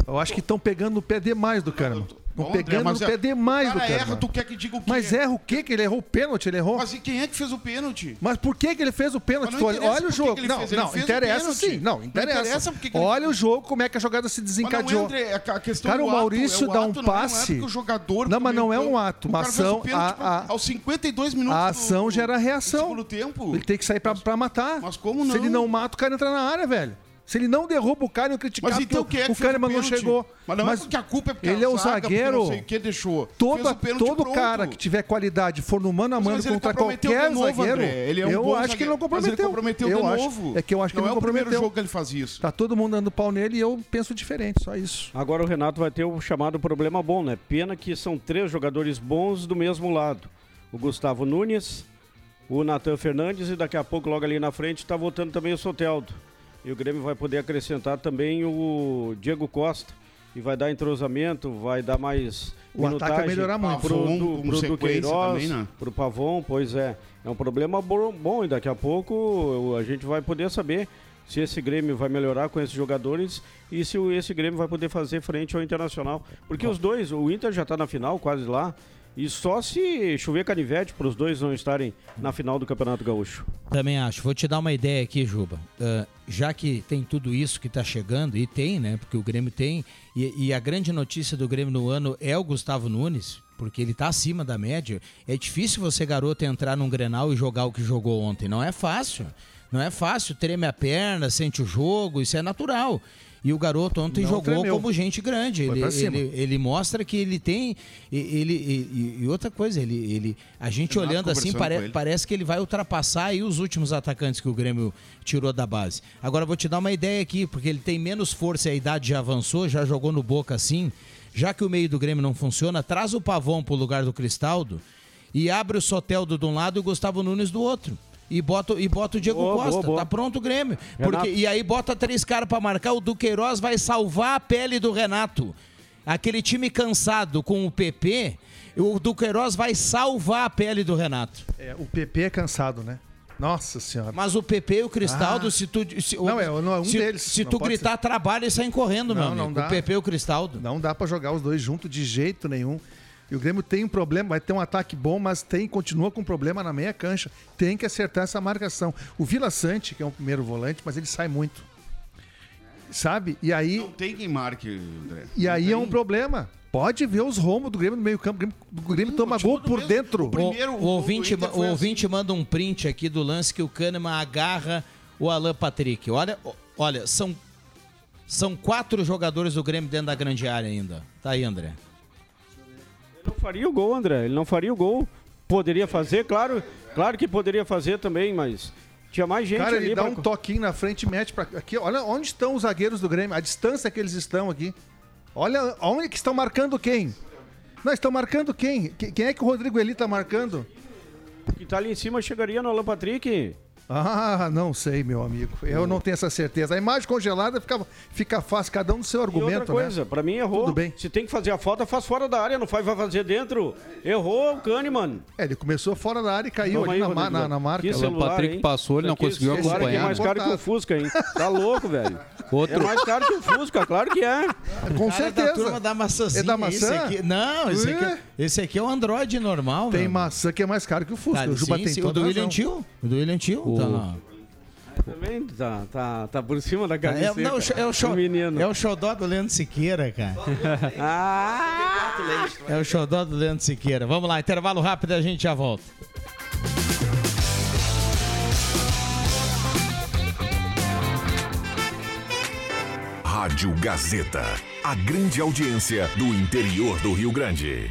Eu acho que estão pegando no pé demais do Kahneman. Estão Bom, André, pegando mas no é- pé demais o do cara erra, tu quer que diga o quê? Mas erra o quê? Que ele errou o pênalti? Ele errou? Mas e quem é que fez o pênalti? Mas por que, que ele fez o pênalti? Não olha, interessa olha o jogo. não, fez, não, interessa sim. Não, Não interessa. interessa porque que ele- olha o jogo, como é que a jogada se Mas não desencadeou. André, a questão Cara, o ato, Maurício é o dá um não passe. Não é jogador Não, mas não é um ato, uma cara ação. pênalti, A, a, aos 52 minutos a do- ação gera do reação. segundo tempo. Ele tem que sair pra, pra matar. Mas como Se ele não? não mata, o cara entra na área, velho. Se ele não derruba o cara, eu criticar Mas então quem é que o Kahneman não chegou. Mas não é porque a culpa é porque ele é o zaga, zagueiro. não sei o que deixou. Todo, Fez o pênalti, todo pronto. cara que tiver qualidade for no mano a Mas mano ele contra comprometeu qualquer novo, zagueiro, André. Ele é um eu bom acho que ele não zagueiro. Mas ele comprometeu. comprometeu eu de acho, novo. É que eu acho Não que é ele o primeiro comprometeu. jogo que ele faz isso. Tá todo mundo dando pau nele e eu penso diferente, só isso. Agora o Renato vai ter o chamado problema bom, né? Pena que são três jogadores bons do mesmo lado. O Gustavo Nunes, o Natan Fernandes e daqui a pouco, logo ali na frente, está voltando também o Soteldo. E o Grêmio vai poder acrescentar também o Diego Costa. E vai dar entrosamento, vai dar mais O ataque vai melhorar muito. Pro, Pavon pro sequência Duqueiroz, também, né? pro Pavon, pois é. É um problema bo- bom e daqui a pouco a gente vai poder saber se esse Grêmio vai melhorar com esses jogadores e se esse Grêmio vai poder fazer frente ao Internacional. Porque os dois, o Inter já está na final, quase lá, e só se chover canivete para os dois não estarem na final do Campeonato Gaúcho. Também acho. Vou te dar uma ideia aqui, Juba. Ah, já que tem tudo isso que está chegando, e tem, né? Porque o Grêmio tem. E, e a grande notícia do Grêmio no ano é o Gustavo Nunes, porque ele está acima da média. É difícil você, garoto, entrar num grenal e jogar o que jogou ontem. Não é fácil. Não é fácil. Treme a perna, sente o jogo, isso é natural. E o garoto ontem Não jogou tremeu. como gente grande. Ele, ele, ele mostra que ele tem. e- Ele, e, outra coisa, ele, ele, a gente olhando assim, pare- ele. parece que ele vai ultrapassar aí os últimos atacantes que o Grêmio tirou da base. Agora vou te dar uma ideia aqui, porque ele tem menos força e a idade já avançou, já jogou no boca assim. Já que o meio do Grêmio não funciona, traz o Pavão pro lugar do Cristaldo e abre o Soteldo de um lado e o Gustavo Nunes do outro. E bota, e bota o Diego Boa, Costa. boa, boa. Tá pronto o Grêmio. Renato. Porque, e aí bota três caras pra marcar. O Duqueiroz vai salvar a pele do Renato. Aquele time cansado com o PP, o Duqueiroz vai salvar a pele do Renato. É, o PP é cansado, né? Nossa senhora. Mas o PP e o Cristaldo, Ah. se tu. Se, Não, é- não, é um se, deles. Se Não tu gritar trabalho e saem correndo, meu Não, amigo. não dá. O PP e o Cristaldo. Não dá pra jogar os dois juntos de jeito nenhum. E o Grêmio tem um problema, vai ter um ataque bom, mas tem continua com um problema na meia cancha. Tem que acertar essa marcação. O Vila Sante, que é o primeiro volante, mas ele sai muito. Sabe? E aí, Não tem quem marque, André. e Não aí é um problema. Pode ver os rombos do Grêmio no meio-campo. O Grêmio, o Grêmio toma gol por mesmo- dentro. o primeiro- o, o- ouvinte, o ouvinte manda um print aqui do lance que o Kahneman agarra o Alan Patrick. Olha, olha, são, são quatro jogadores do Grêmio dentro da grande área ainda. Tá aí, André. Ele não faria o gol, André. Ele não faria o gol. Poderia fazer, claro, claro que poderia fazer também, mas tinha mais gente Cara, ali ele dá pra- um toquinho na frente e mete pra. Aqui, olha onde estão os zagueiros do Grêmio, a distância que eles estão aqui. Olha onde que estão marcando quem. Não, estão marcando quem? Que- Quem é que o Rodrigo Eli tá marcando? que tá ali em cima chegaria no Alan Patrick. Ah, não sei, meu amigo. Eu não tenho essa certeza. A imagem congelada fica, fica fácil, cada um no seu E argumento, outra coisa, né? pra mim errou. Tudo bem. Se tem que fazer a falta, faz fora da área, não faz, vai fazer dentro. Errou o Kahneman. É, ele começou fora da área e caiu Vamos ali aí, na, na, na marca. Que O celular, Patrick hein? passou, ele não aqui, conseguiu esse aqui acompanhar. é mais caro que o Fusca, hein? Tá louco, velho. Outro, É mais caro que o Fusca, claro que é. Com Cara certeza. da turma da maçãzinha. É da maçã? Esse aqui, não, esse aqui, Ué? esse aqui é o Android normal. Tem maçã que é mais caro que o Fusca. Tá, o Juba sim, tem sim, o do William. Tio. O do William Tio. O- Tá lá. Também tá, tá, tá por cima da É, cabeça. não, é, o show, menino. é o xodó do Leandro Siqueira, cara. Ah! É o xodó do Leandro Siqueira. Vamos lá, intervalo rápido e a gente já volta. Rádio Gazeta. A grande audiência do interior do Rio Grande.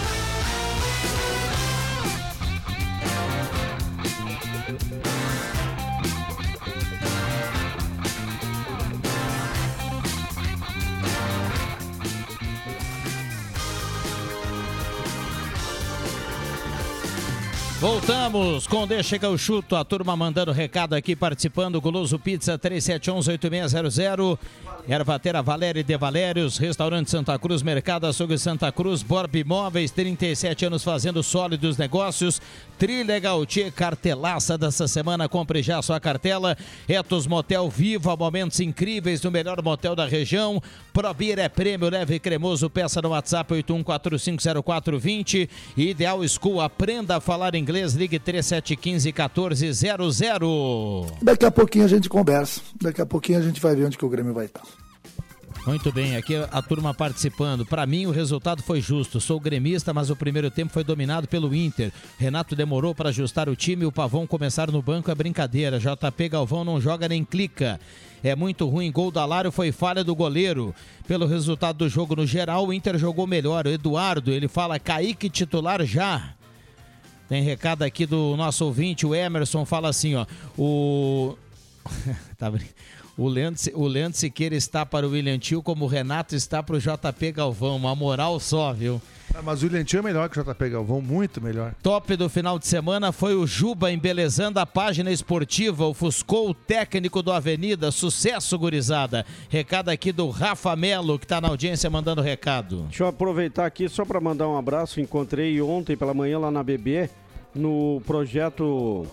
Voltamos com Deixa que eu chuto. A turma mandando recado aqui, participando. Goloso Pizza 3711-8600. Ervatera Valéria de Valérios. Restaurante Santa Cruz, Mercado Açougue Santa Cruz. Borb Imóveis, 37 anos fazendo sólidos negócios. Trilha Gautier, cartelaça dessa semana. Compre já sua cartela. Etos Motel Viva, momentos incríveis no melhor motel da região. Probir é prêmio, leve e cremoso. Peça no WhatsApp 81450420. Ideal School, aprenda a falar inglês. Ligue 3715-1400. Daqui a pouquinho a gente conversa. Daqui a pouquinho a gente vai ver onde que o Grêmio vai estar. Muito bem, aqui a turma participando. Para mim o resultado foi justo. Sou gremista, mas o primeiro tempo foi dominado pelo Inter. Renato demorou para ajustar o time e o Pavão começar no banco é brincadeira. JP Galvão não joga nem clica. É muito ruim. Gol da Lário foi falha do goleiro. Pelo resultado do jogo no geral, o Inter jogou melhor. O Eduardo, ele fala Kaique titular já. Tem recado aqui do nosso ouvinte, o Emerson, fala assim, ó. O. tá. O Leandro, o Leandro Siqueira está para o William Tio como o Renato está para o JP Galvão. Uma moral só, viu? Ah, mas o William Tio é melhor que o JP Galvão, muito melhor. Top do final de semana foi o Juba embelezando a página esportiva, ofuscou o técnico do Avenida. Sucesso, gurizada. Recado aqui do Rafa Melo, que está na audiência mandando recado. Deixa eu aproveitar aqui só para mandar um abraço. Encontrei ontem pela manhã lá na BB, no projeto,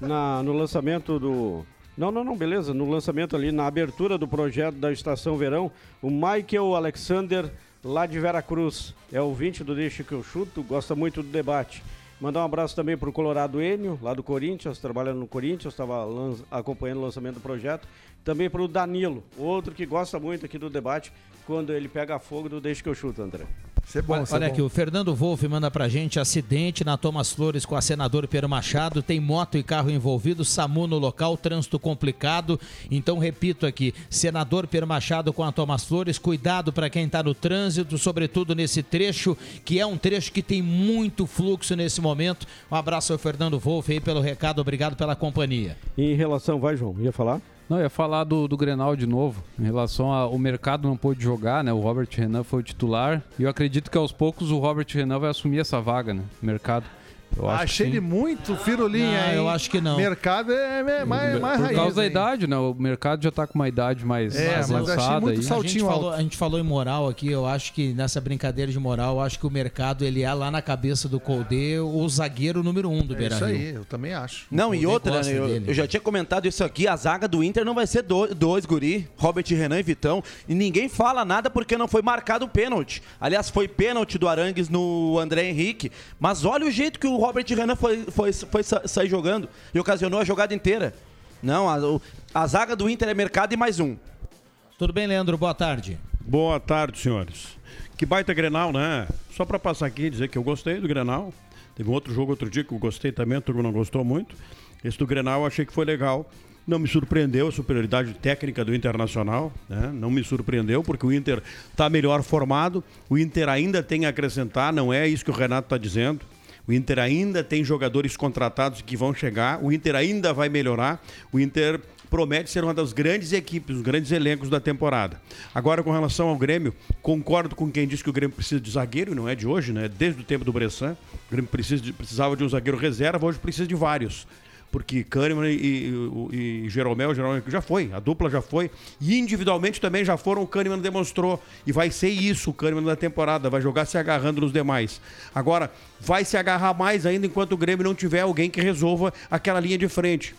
na, no lançamento do. Não, não, não, beleza. No lançamento ali, na abertura do projeto da Estação Verão, o Michael Alexander, lá de Veracruz. É ouvinte do Deixa que eu chuto, gosta muito do debate. Mandar um abraço também para o Colorado Enio, lá do Corinthians, trabalhando no Corinthians, estava acompanhando o lançamento do projeto. Também para o Danilo, outro que gosta muito aqui do debate, quando ele pega fogo do Deixa que eu chuto, André. Isso é bom, olha isso é olha bom. aqui, o Fernando Wolff manda pra gente acidente na Thomas Flores com a senador Pedro Machado, tem moto e carro envolvido, SAMU no local, trânsito complicado. Então, repito aqui, senador Pedro Machado com a Thomas Flores, cuidado para quem tá no trânsito, sobretudo nesse trecho, que é um trecho que tem muito fluxo nesse momento. Um abraço ao Fernando Wolff aí pelo recado, obrigado pela companhia. Em relação, vai João, ia falar? Não, eu ia falar do, do Grenal de novo, em relação ao mercado não pôde jogar, né? O Robert Renan foi o titular. E eu acredito que aos poucos o Robert Renan vai assumir essa vaga, né? Mercado. Eu acho que Achei ele muito firulinha, Não, hein? eu acho que não. Mercado é é mais, mais Por raiz, causa da hein? idade, né? O mercado já tá com uma idade mais, É, mais mas achei avançada muito aí. sal- A gente, Saltinho falou, a gente falou em moral aqui, eu acho que nessa brincadeira de moral, eu acho que o mercado ele é lá na cabeça do Colde o zagueiro número um do É Beira isso aí, eu também acho. Não, e outra, né, eu, eu já tinha comentado isso aqui, a zaga do Inter não vai ser do- dois guri, Robert Renan e Vitão, e ninguém fala nada porque não foi marcado o pênalti. Aliás, foi pênalti do Arangues no André Henrique, mas olha o jeito que o Robert Renan foi, foi, foi sa- sair jogando e ocasionou a jogada inteira. Não, a, o- a zaga do Inter é mercado e mais um. Tudo bem, Leandro? Boa tarde. Boa tarde, senhores. Que baita Grenal, né? Só para passar aqui e dizer que eu gostei do Grenal. Teve um outro jogo outro dia que eu gostei também, a turma não gostou muito. Esse do Grenal eu achei que foi legal. Não me surpreendeu a superioridade técnica do Internacional, né? Não me surpreendeu porque o Inter está melhor formado. O Inter ainda tem a acrescentar, não é isso que o Renato está dizendo. O Inter ainda tem jogadores contratados que vão chegar. O Inter ainda vai melhorar. O Inter promete ser uma das grandes equipes, os grandes elencos da temporada. Agora, com relação ao Grêmio, concordo com quem diz que o Grêmio precisa de zagueiro, e não é de hoje, né? Desde o tempo do Bressan, o Grêmio precisa de- precisava de um zagueiro reserva, hoje precisa de vários. Porque Kahneman e, e, e Jeromel, Jeromel já foi, a dupla já foi. E individualmente também já foram, o Kahneman demonstrou. E vai ser isso o Kahneman na temporada, vai jogar se agarrando nos demais. Agora, vai se agarrar mais ainda enquanto o Grêmio não tiver alguém que resolva aquela linha de frente.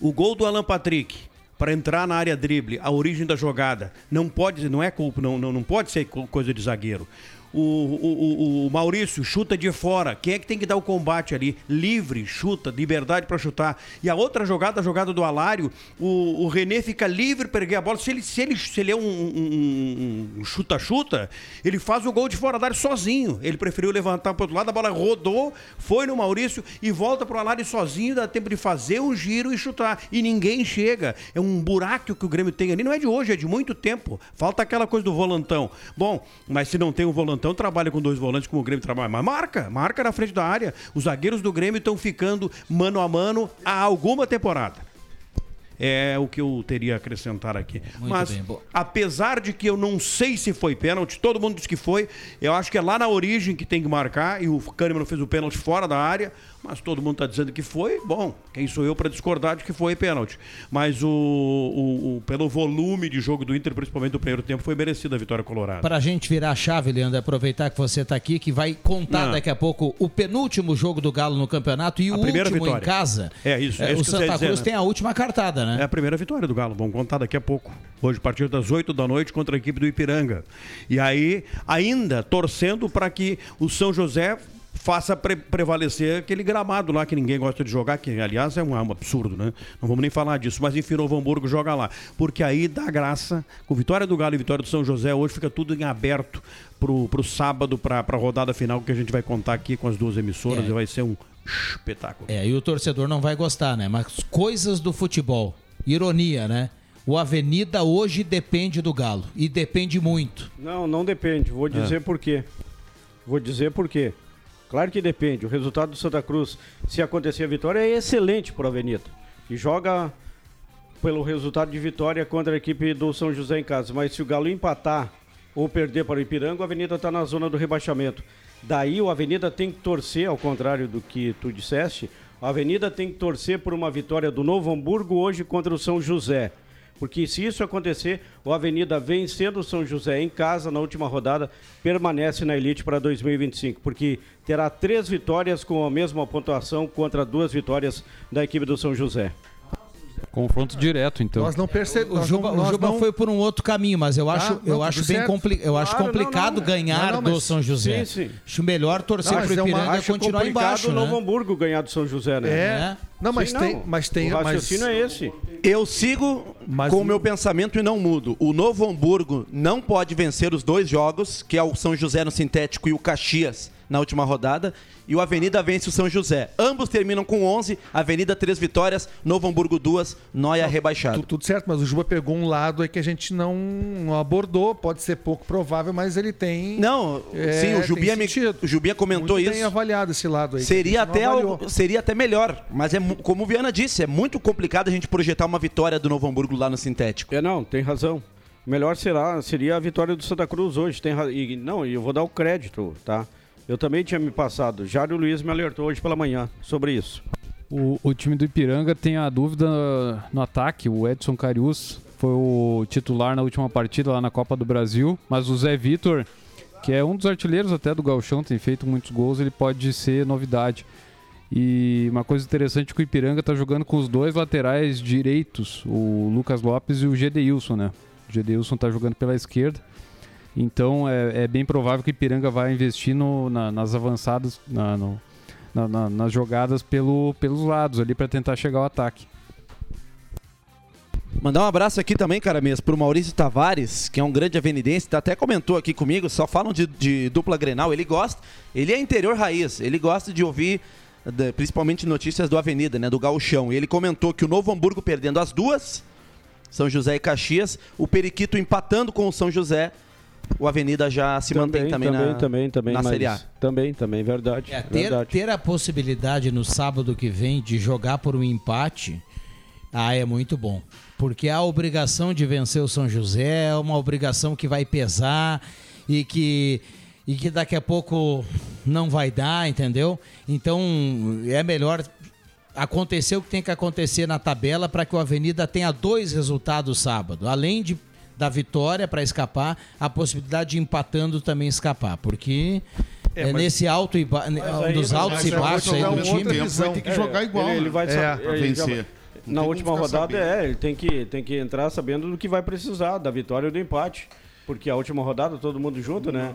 O gol do Alan Patrick para entrar na área drible, a origem da jogada, não pode, não é culpa, não, não, não pode ser co- coisa de zagueiro. O, o, o- o Maurício chuta de fora. Quem é que tem que dar o combate ali? Livre, chuta, liberdade para chutar. E a outra jogada, a jogada do Alário, o, o René fica livre para erguer a bola. Se ele, se ele, se ele é um- um um chuta-chuta, ele faz o gol de fora da área sozinho. Ele preferiu levantar para outro lado, a bola rodou, foi no Maurício e volta para o Alário sozinho. Dá tempo de fazer um giro e chutar. E ninguém chega. É um buraco que o Grêmio tem ali. Não é de hoje, é de muito tempo. Falta aquela coisa do volantão. Bom, mas se não tem um volantão, trabalha com dois volantes como o Grêmio trabalha. Mas marca, marca na frente da área. Os zagueiros do Grêmio estão ficando mano a mano há alguma temporada. É o que eu teria a acrescentar aqui. Muito Mas, bem, apesar de que eu não sei se foi pênalti, todo mundo diz que foi. Eu acho que é lá na origem que tem que marcar. E o Kahneman fez o pênalti fora da área. Mas todo mundo está dizendo que foi. Bom, quem sou eu para discordar de que foi pênalti? Mas o, o- o- pelo volume de jogo do Inter, principalmente do primeiro tempo, foi merecida a vitória colorada. Pra gente virar a chave, Leandro, aproveitar que você tá aqui, que vai contar Não. daqui a pouco o penúltimo jogo do Galo no campeonato e o primeira último vitória. em casa. É isso, é o isso eu Santa dizer, Cruz né? tem a última cartada, né? É a primeira vitória do Galo, vamos contar daqui a pouco. Hoje, a partir das 8 da noite, contra a equipe do Ipiranga. E aí, ainda torcendo para que o São José faça pre- prevalecer aquele gramado lá que ninguém gosta de jogar, que aliás é um, é um absurdo, né? Não vamos nem falar disso, mas enfim, Novo Hamburgo joga lá. Porque aí dá graça, com vitória do Galo e vitória do São José, hoje fica tudo em aberto pro, pro sábado, pra, pra rodada final, que a gente vai contar aqui com as duas emissoras É. e vai ser um espetáculo. É, e o torcedor não vai gostar, né? Mas coisas do futebol. Ironia, né? O Avenida hoje depende do Galo. E depende muito. Não, não depende. Vou dizer por quê. Vou dizer por quê. Claro que depende. O resultado do Santa Cruz, se acontecer a vitória, é excelente para o Avenida. E joga pelo resultado de vitória contra a equipe do São José em casa. Mas se o Galo empatar ou perder para o Ipiranga, o Avenida está na zona do rebaixamento. Daí o Avenida tem que torcer, ao contrário do que tu disseste, a Avenida tem que torcer por uma vitória do Novo Hamburgo hoje contra o São José. Porque se isso acontecer, o Avenida vencendo o São José em casa na última rodada, permanece na elite para 2025. Porque terá três vitórias com a mesma pontuação contra duas vitórias da equipe do São José. Confronto direto, então. Nós não percebemos. O Juba, o Juba foi por um outro caminho, mas eu acho, Tá, eu não, acho bem compli eu acho Claro, não, complicado não, ganhar não, não, do mas- São José. Sim, sim. Acho melhor torcer Não, pro mas é uma- Ipiranga acho continuar complicado embaixo, o né? Novo Hamburgo ganhar do São José, né? É. Não, mas Sim, tem- mas tem- O mas- raciocínio é esse. Eu sigo com o meu pensamento e não mudo. O Novo Hamburgo não pode vencer os dois jogos, que é o São José no sintético e o Caxias na última rodada. E o Avenida vence o São José. Ambos terminam com 11. Avenida, três vitórias. Novo Hamburgo, duas. Noia rebaixado. Tudo certo, mas o Juba pegou um lado aí que a gente não não abordou. Pode ser pouco provável, mas ele tem. Não, sim, o Jubinha, me, o Jubinha comentou Muito isso. bem avaliado esse lado aí. Seria até, avaliou. seria até melhor, mas é como o Viana disse, é muito complicado a gente projetar uma vitória do Novo Hamburgo lá no sintético. É, não, tem razão. Melhor será, seria a vitória do Santa Cruz hoje. Tem, e, não, e eu vou dar o crédito, tá? Eu também tinha me passado. Jário Luiz me alertou hoje pela manhã sobre isso. O, o time do Ipiranga tem a dúvida no ataque. O Edson Carius foi o titular na última partida lá na Copa do Brasil, mas o Zé Vitor, que é um dos artilheiros até do Galchão, tem feito muitos gols, ele pode ser novidade. E uma coisa interessante é que o Ipiranga está jogando com os dois laterais direitos, o Lucas Lopes e o Gedeilson, né? O Gedeilson está jogando pela esquerda. Então é, é bem provável que Ipiranga vai investir no- na- nas avançadas, na- no- na- na- nas jogadas pelo, pelos lados ali para tentar chegar ao ataque. Mandar um abraço aqui também, cara mesmo, pro Maurício Tavares, que é um grande avenidense, tá- até comentou aqui comigo, só falam de, de dupla Grenal, ele gosta, ele é interior raiz, ele gosta de ouvir da- principalmente notícias do Avenida, né, do Gauchão, e ele comentou que o Novo Hamburgo perdendo as duas, São José e Caxias, o Periquito empatando com o São José, o Avenida já se mantém também, também, na, também, também, na mas- Série A. Também, também, verdade. É, ter, verdade. ter a possibilidade no sábado que vem de jogar por um empate, ah, é muito bom. Porque a obrigação de vencer o São José é uma obrigação que vai pesar e que, e que daqui a pouco não vai dar, entendeu? Então é melhor acontecer o que tem que acontecer na tabela para que o Avenida tenha dois resultados sábado. Além de da vitória para escapar, a possibilidade de empatando também escapar. Porque É, é, mas- nesse alto e ba... aí- dos altos e vai baixos aí do time. visão. Vai ter que É, jogar igual. Ele, ele vai É, saber, pra ele já vencer. vai- Na última rodada, sabendo. é, ele tem que, tem que entrar sabendo do que vai precisar, da vitória ou do empate. Porque a última rodada, todo mundo junto, né?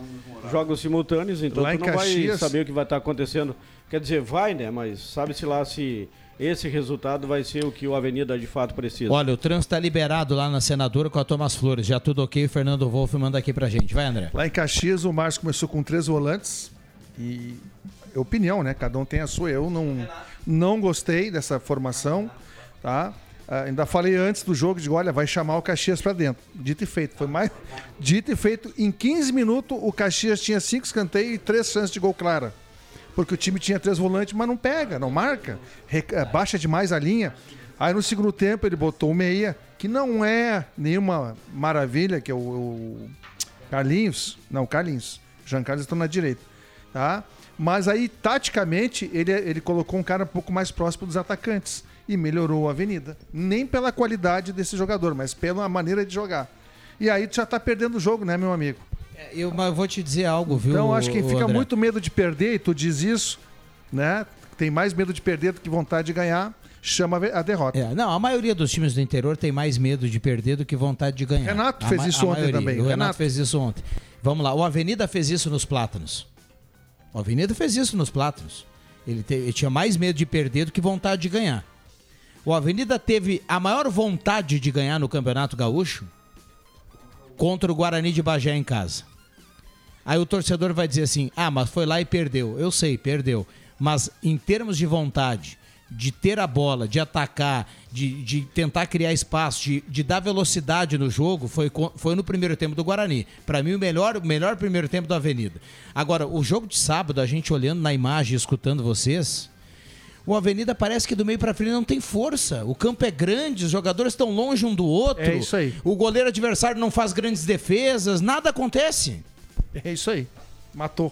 Jogos simultâneos, então Lá tu não vai Caxias- saber o que vai estar acontecendo. Quer dizer, vai, né? Mas sabe-se lá se esse resultado vai ser o que o Avenida de fato precisa. Olha, o trânsito está liberado lá na Senadora com a Thomas Flores. Já tudo ok, o Fernando Wolff manda aqui pra gente. Vai, André. Lá em Caxias, o Márcio começou com três volantes. E é opinião, né? Cada um tem a sua. Eu não, não gostei dessa formação, tá? Ah, ainda falei antes do jogo, digo, olha, vai chamar o Caxias para dentro. Dito e feito. Foi mais. Dito e feito. Em 15 minutos, o Caxias tinha cinco escanteios e três chances de gol clara. Porque o time tinha três volantes, mas não pega, não marca. Eh, Baixa demais a linha. Aí no segundo tempo ele botou o meia, que não é nenhuma maravilha, que é o, o Carlinhos. Não, Carlinhos. Jean Carlos está na direita. Tá? Mas aí, taticamente, ele, ele colocou um cara um pouco mais próximo dos atacantes e melhorou a avenida. Nem pela qualidade desse jogador, mas pela maneira de jogar. E aí tu já tá perdendo o jogo, né, meu amigo? Eu, mas eu vou te dizer algo, viu? Então acho que fica André? muito medo de perder, e tu diz isso, né? Tem mais medo de perder do que vontade de ganhar, chama a derrota. É, não, a maioria dos times do interior tem mais medo de perder do que vontade de ganhar. Renato A fez isso ontem maioria. também. O Renato, Renato. fez isso ontem. Vamos lá, o Avenida fez isso nos Plátanos. O Avenida fez isso nos Plátanos. Ele, te- ele tinha mais medo de perder do que vontade de ganhar. O Avenida teve a maior vontade de ganhar no Campeonato Gaúcho contra o Guarani de Bagé em casa. Aí o torcedor vai dizer assim: ah, mas foi lá e perdeu. Eu sei, perdeu. Mas em termos de vontade, de ter a bola, de atacar, de, de tentar criar espaço, de, de dar velocidade no jogo, foi, foi no primeiro tempo do Guarani. Para mim, o melhor, o melhor primeiro tempo da Avenida. Agora, o jogo de sábado, a gente olhando na imagem e escutando vocês. O Avenida parece que do meio para frente não tem força. O campo é grande, os jogadores estão longe um do outro. É isso aí. O goleiro adversário não faz grandes defesas, nada acontece. É isso aí. Matou.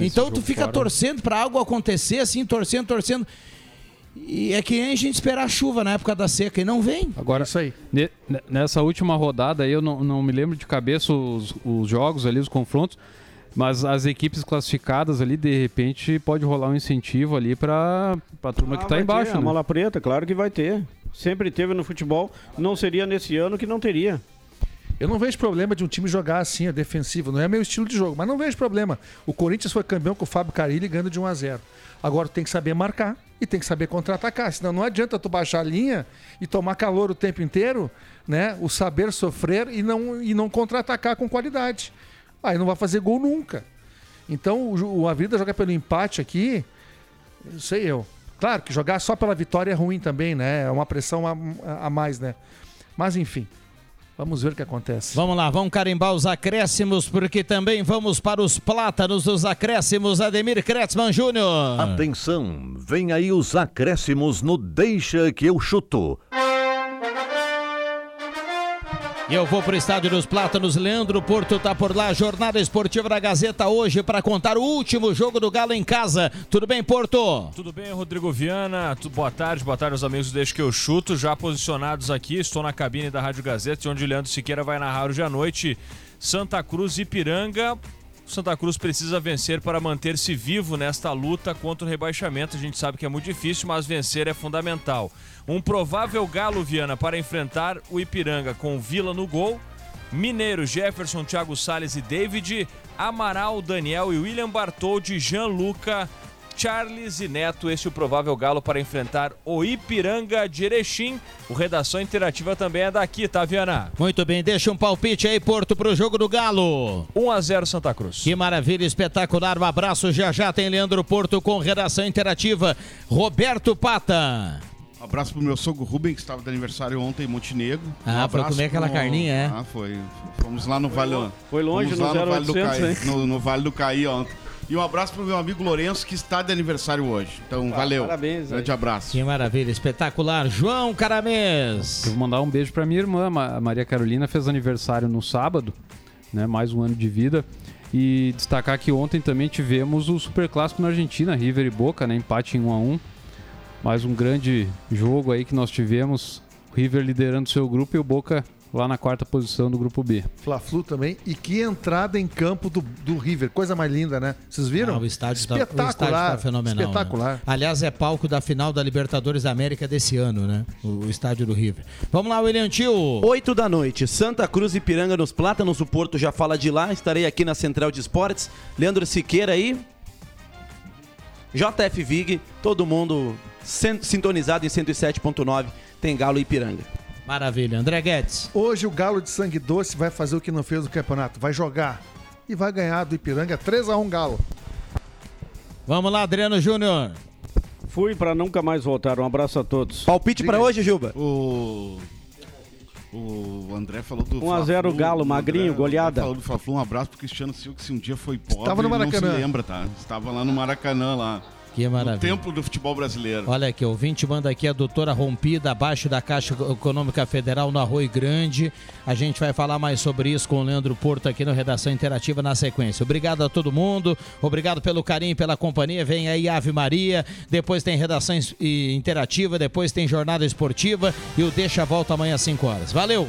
Então tu fica torcendo pra algo acontecer, assim, torcendo, torcendo. E é que nem a gente esperar a chuva na época da seca e não vem. Agora, ne- ne- nessa última rodada aí, eu não, não me lembro de cabeça os, os jogos ali, os confrontos, mas as equipes classificadas ali, de repente, pode rolar um incentivo ali pra, pra turma que Ah, tá vai embaixo. ter, A né? mala preta, claro que vai ter. Sempre teve no futebol. Não seria nesse ano que não teria. Eu não vejo problema de um time jogar assim, defensivo. Não é meu estilo de jogo, mas não vejo problema. O Corinthians foi campeão com o Fábio Carilli ganhando de 1 a 0 Agora tem que saber marcar e tem que saber contra-atacar. Senão não adianta tu baixar a linha e tomar calor o tempo inteiro, né? O saber sofrer e não, e não contra-atacar com qualidade. Aí não vai fazer gol nunca. Então o, o Avenida joga pelo empate aqui, sei eu. Claro que jogar só pela vitória é ruim também, né? É uma pressão a, a mais, né? Mas enfim, vamos ver o que acontece. Vamos lá, vamos carimbar os acréscimos, porque também vamos para os plátanos dos acréscimos. Ademir Kretzmann Júnior. Atenção, vem aí os acréscimos no Deixa que eu chuto. E eu vou para o estádio dos Plátanos. Leandro Porto tá por lá. Jornada Esportiva da Gazeta hoje para contar o último jogo do Galo em casa. Tudo bem, Porto? Tudo bem, Rodrigo Viana? Boa tarde, boa tarde aos amigos Deixa que eu chuto. Já posicionados aqui, estou na cabine da Rádio Gazeta, onde Leandro Siqueira vai narrar hoje à noite Santa Cruz e Ipiranga. Santa Cruz precisa vencer para manter-se vivo nesta luta contra o rebaixamento. A gente sabe que é muito difícil, mas vencer é fundamental. Um provável Galo Viana para enfrentar o Ipiranga com Vila no gol. Mineiro, Jefferson, Thiago Salles e David, Amaral, Daniel e William Bartoldi, Gianluca, Charles e Neto. Esse é o provável galo para enfrentar o Ipiranga de Erechim. O Redação Interativa também é daqui, tá, Viana? Muito bem, deixa um palpite aí, Porto, pro jogo do Galo. 1 a 0 Santa Cruz. Que maravilha, espetacular. Um abraço. Já já tem Leandro Porto com redação interativa. Roberto Pata. Um abraço pro meu sogro Rubem, que estava de aniversário ontem em Montenegro. Ah, um foi comer aquela pro- carninha, é? Ah, foi. Fomos lá no Vale. foi longe fomos no lá no Vale do 0800, Caí, hein? no, no Vale do Caí ontem. E um abraço pro meu amigo Lourenço, que está de aniversário hoje. Então, valeu. parabéns, Grande abraço. Que maravilha, espetacular. João Caramês. Eu vou mandar um beijo pra minha irmã, a Maria Carolina, fez aniversário no sábado, né? Mais um ano de vida. E destacar que ontem também tivemos o Super Clássico na Argentina, River e Boca, né? Empate em 1 a 1 Mais um grande jogo aí que nós tivemos. River liderando seu grupo e o Boca lá na quarta posição do grupo B. Fla-Flu também. E que entrada em campo do, do River. Coisa mais linda, né? Vocês viram? Ah, o estádio tá- o Espetacular. estádio tá fenomenal. Espetacular. né? Aliás, é palco da final da Libertadores da América desse ano, né? O, o estádio do River. Vamos lá, William Tio. 8 da noite, Santa Cruz e Piranga nos Plátanos, o Porto já fala de lá, estarei aqui na Central de Esportes. Leandro Siqueira aí. JF Vig, todo mundo sintonizado em 107.9, tem Galo e Piranga. Maravilha. André Guedes. Hoje o Galo de Sangue Doce vai fazer o que não fez no campeonato. Vai jogar. E vai ganhar do Ipiranga 3x1 Galo. Vamos lá, Adriano Júnior. Fui pra nunca mais voltar. Um abraço a todos. Palpite pra hoje, Juba. O. O André falou do 1 a 0 Fla-Flu, Galo, o magrinho, André- goleada. Falou do Fla-Flu, um abraço pro Cristiano Silva, que se um dia foi pobre, Estava no ele não Maracanã. se lembra, tá? Estava lá no Maracanã, lá. Que maravilha. templo do futebol brasileiro. Olha aqui, o ouvinte manda aqui a doutora rompida abaixo da Caixa Econômica Federal no Arroio Grande. A gente vai falar mais sobre isso com o Leandro Porto aqui no Redação Interativa na sequência. Obrigado a todo mundo, obrigado pelo carinho e pela companhia. Vem aí Ave Maria, depois tem Redação Interativa, depois tem Jornada Esportiva e o Deixa a Volta amanhã às 5 horas. Valeu!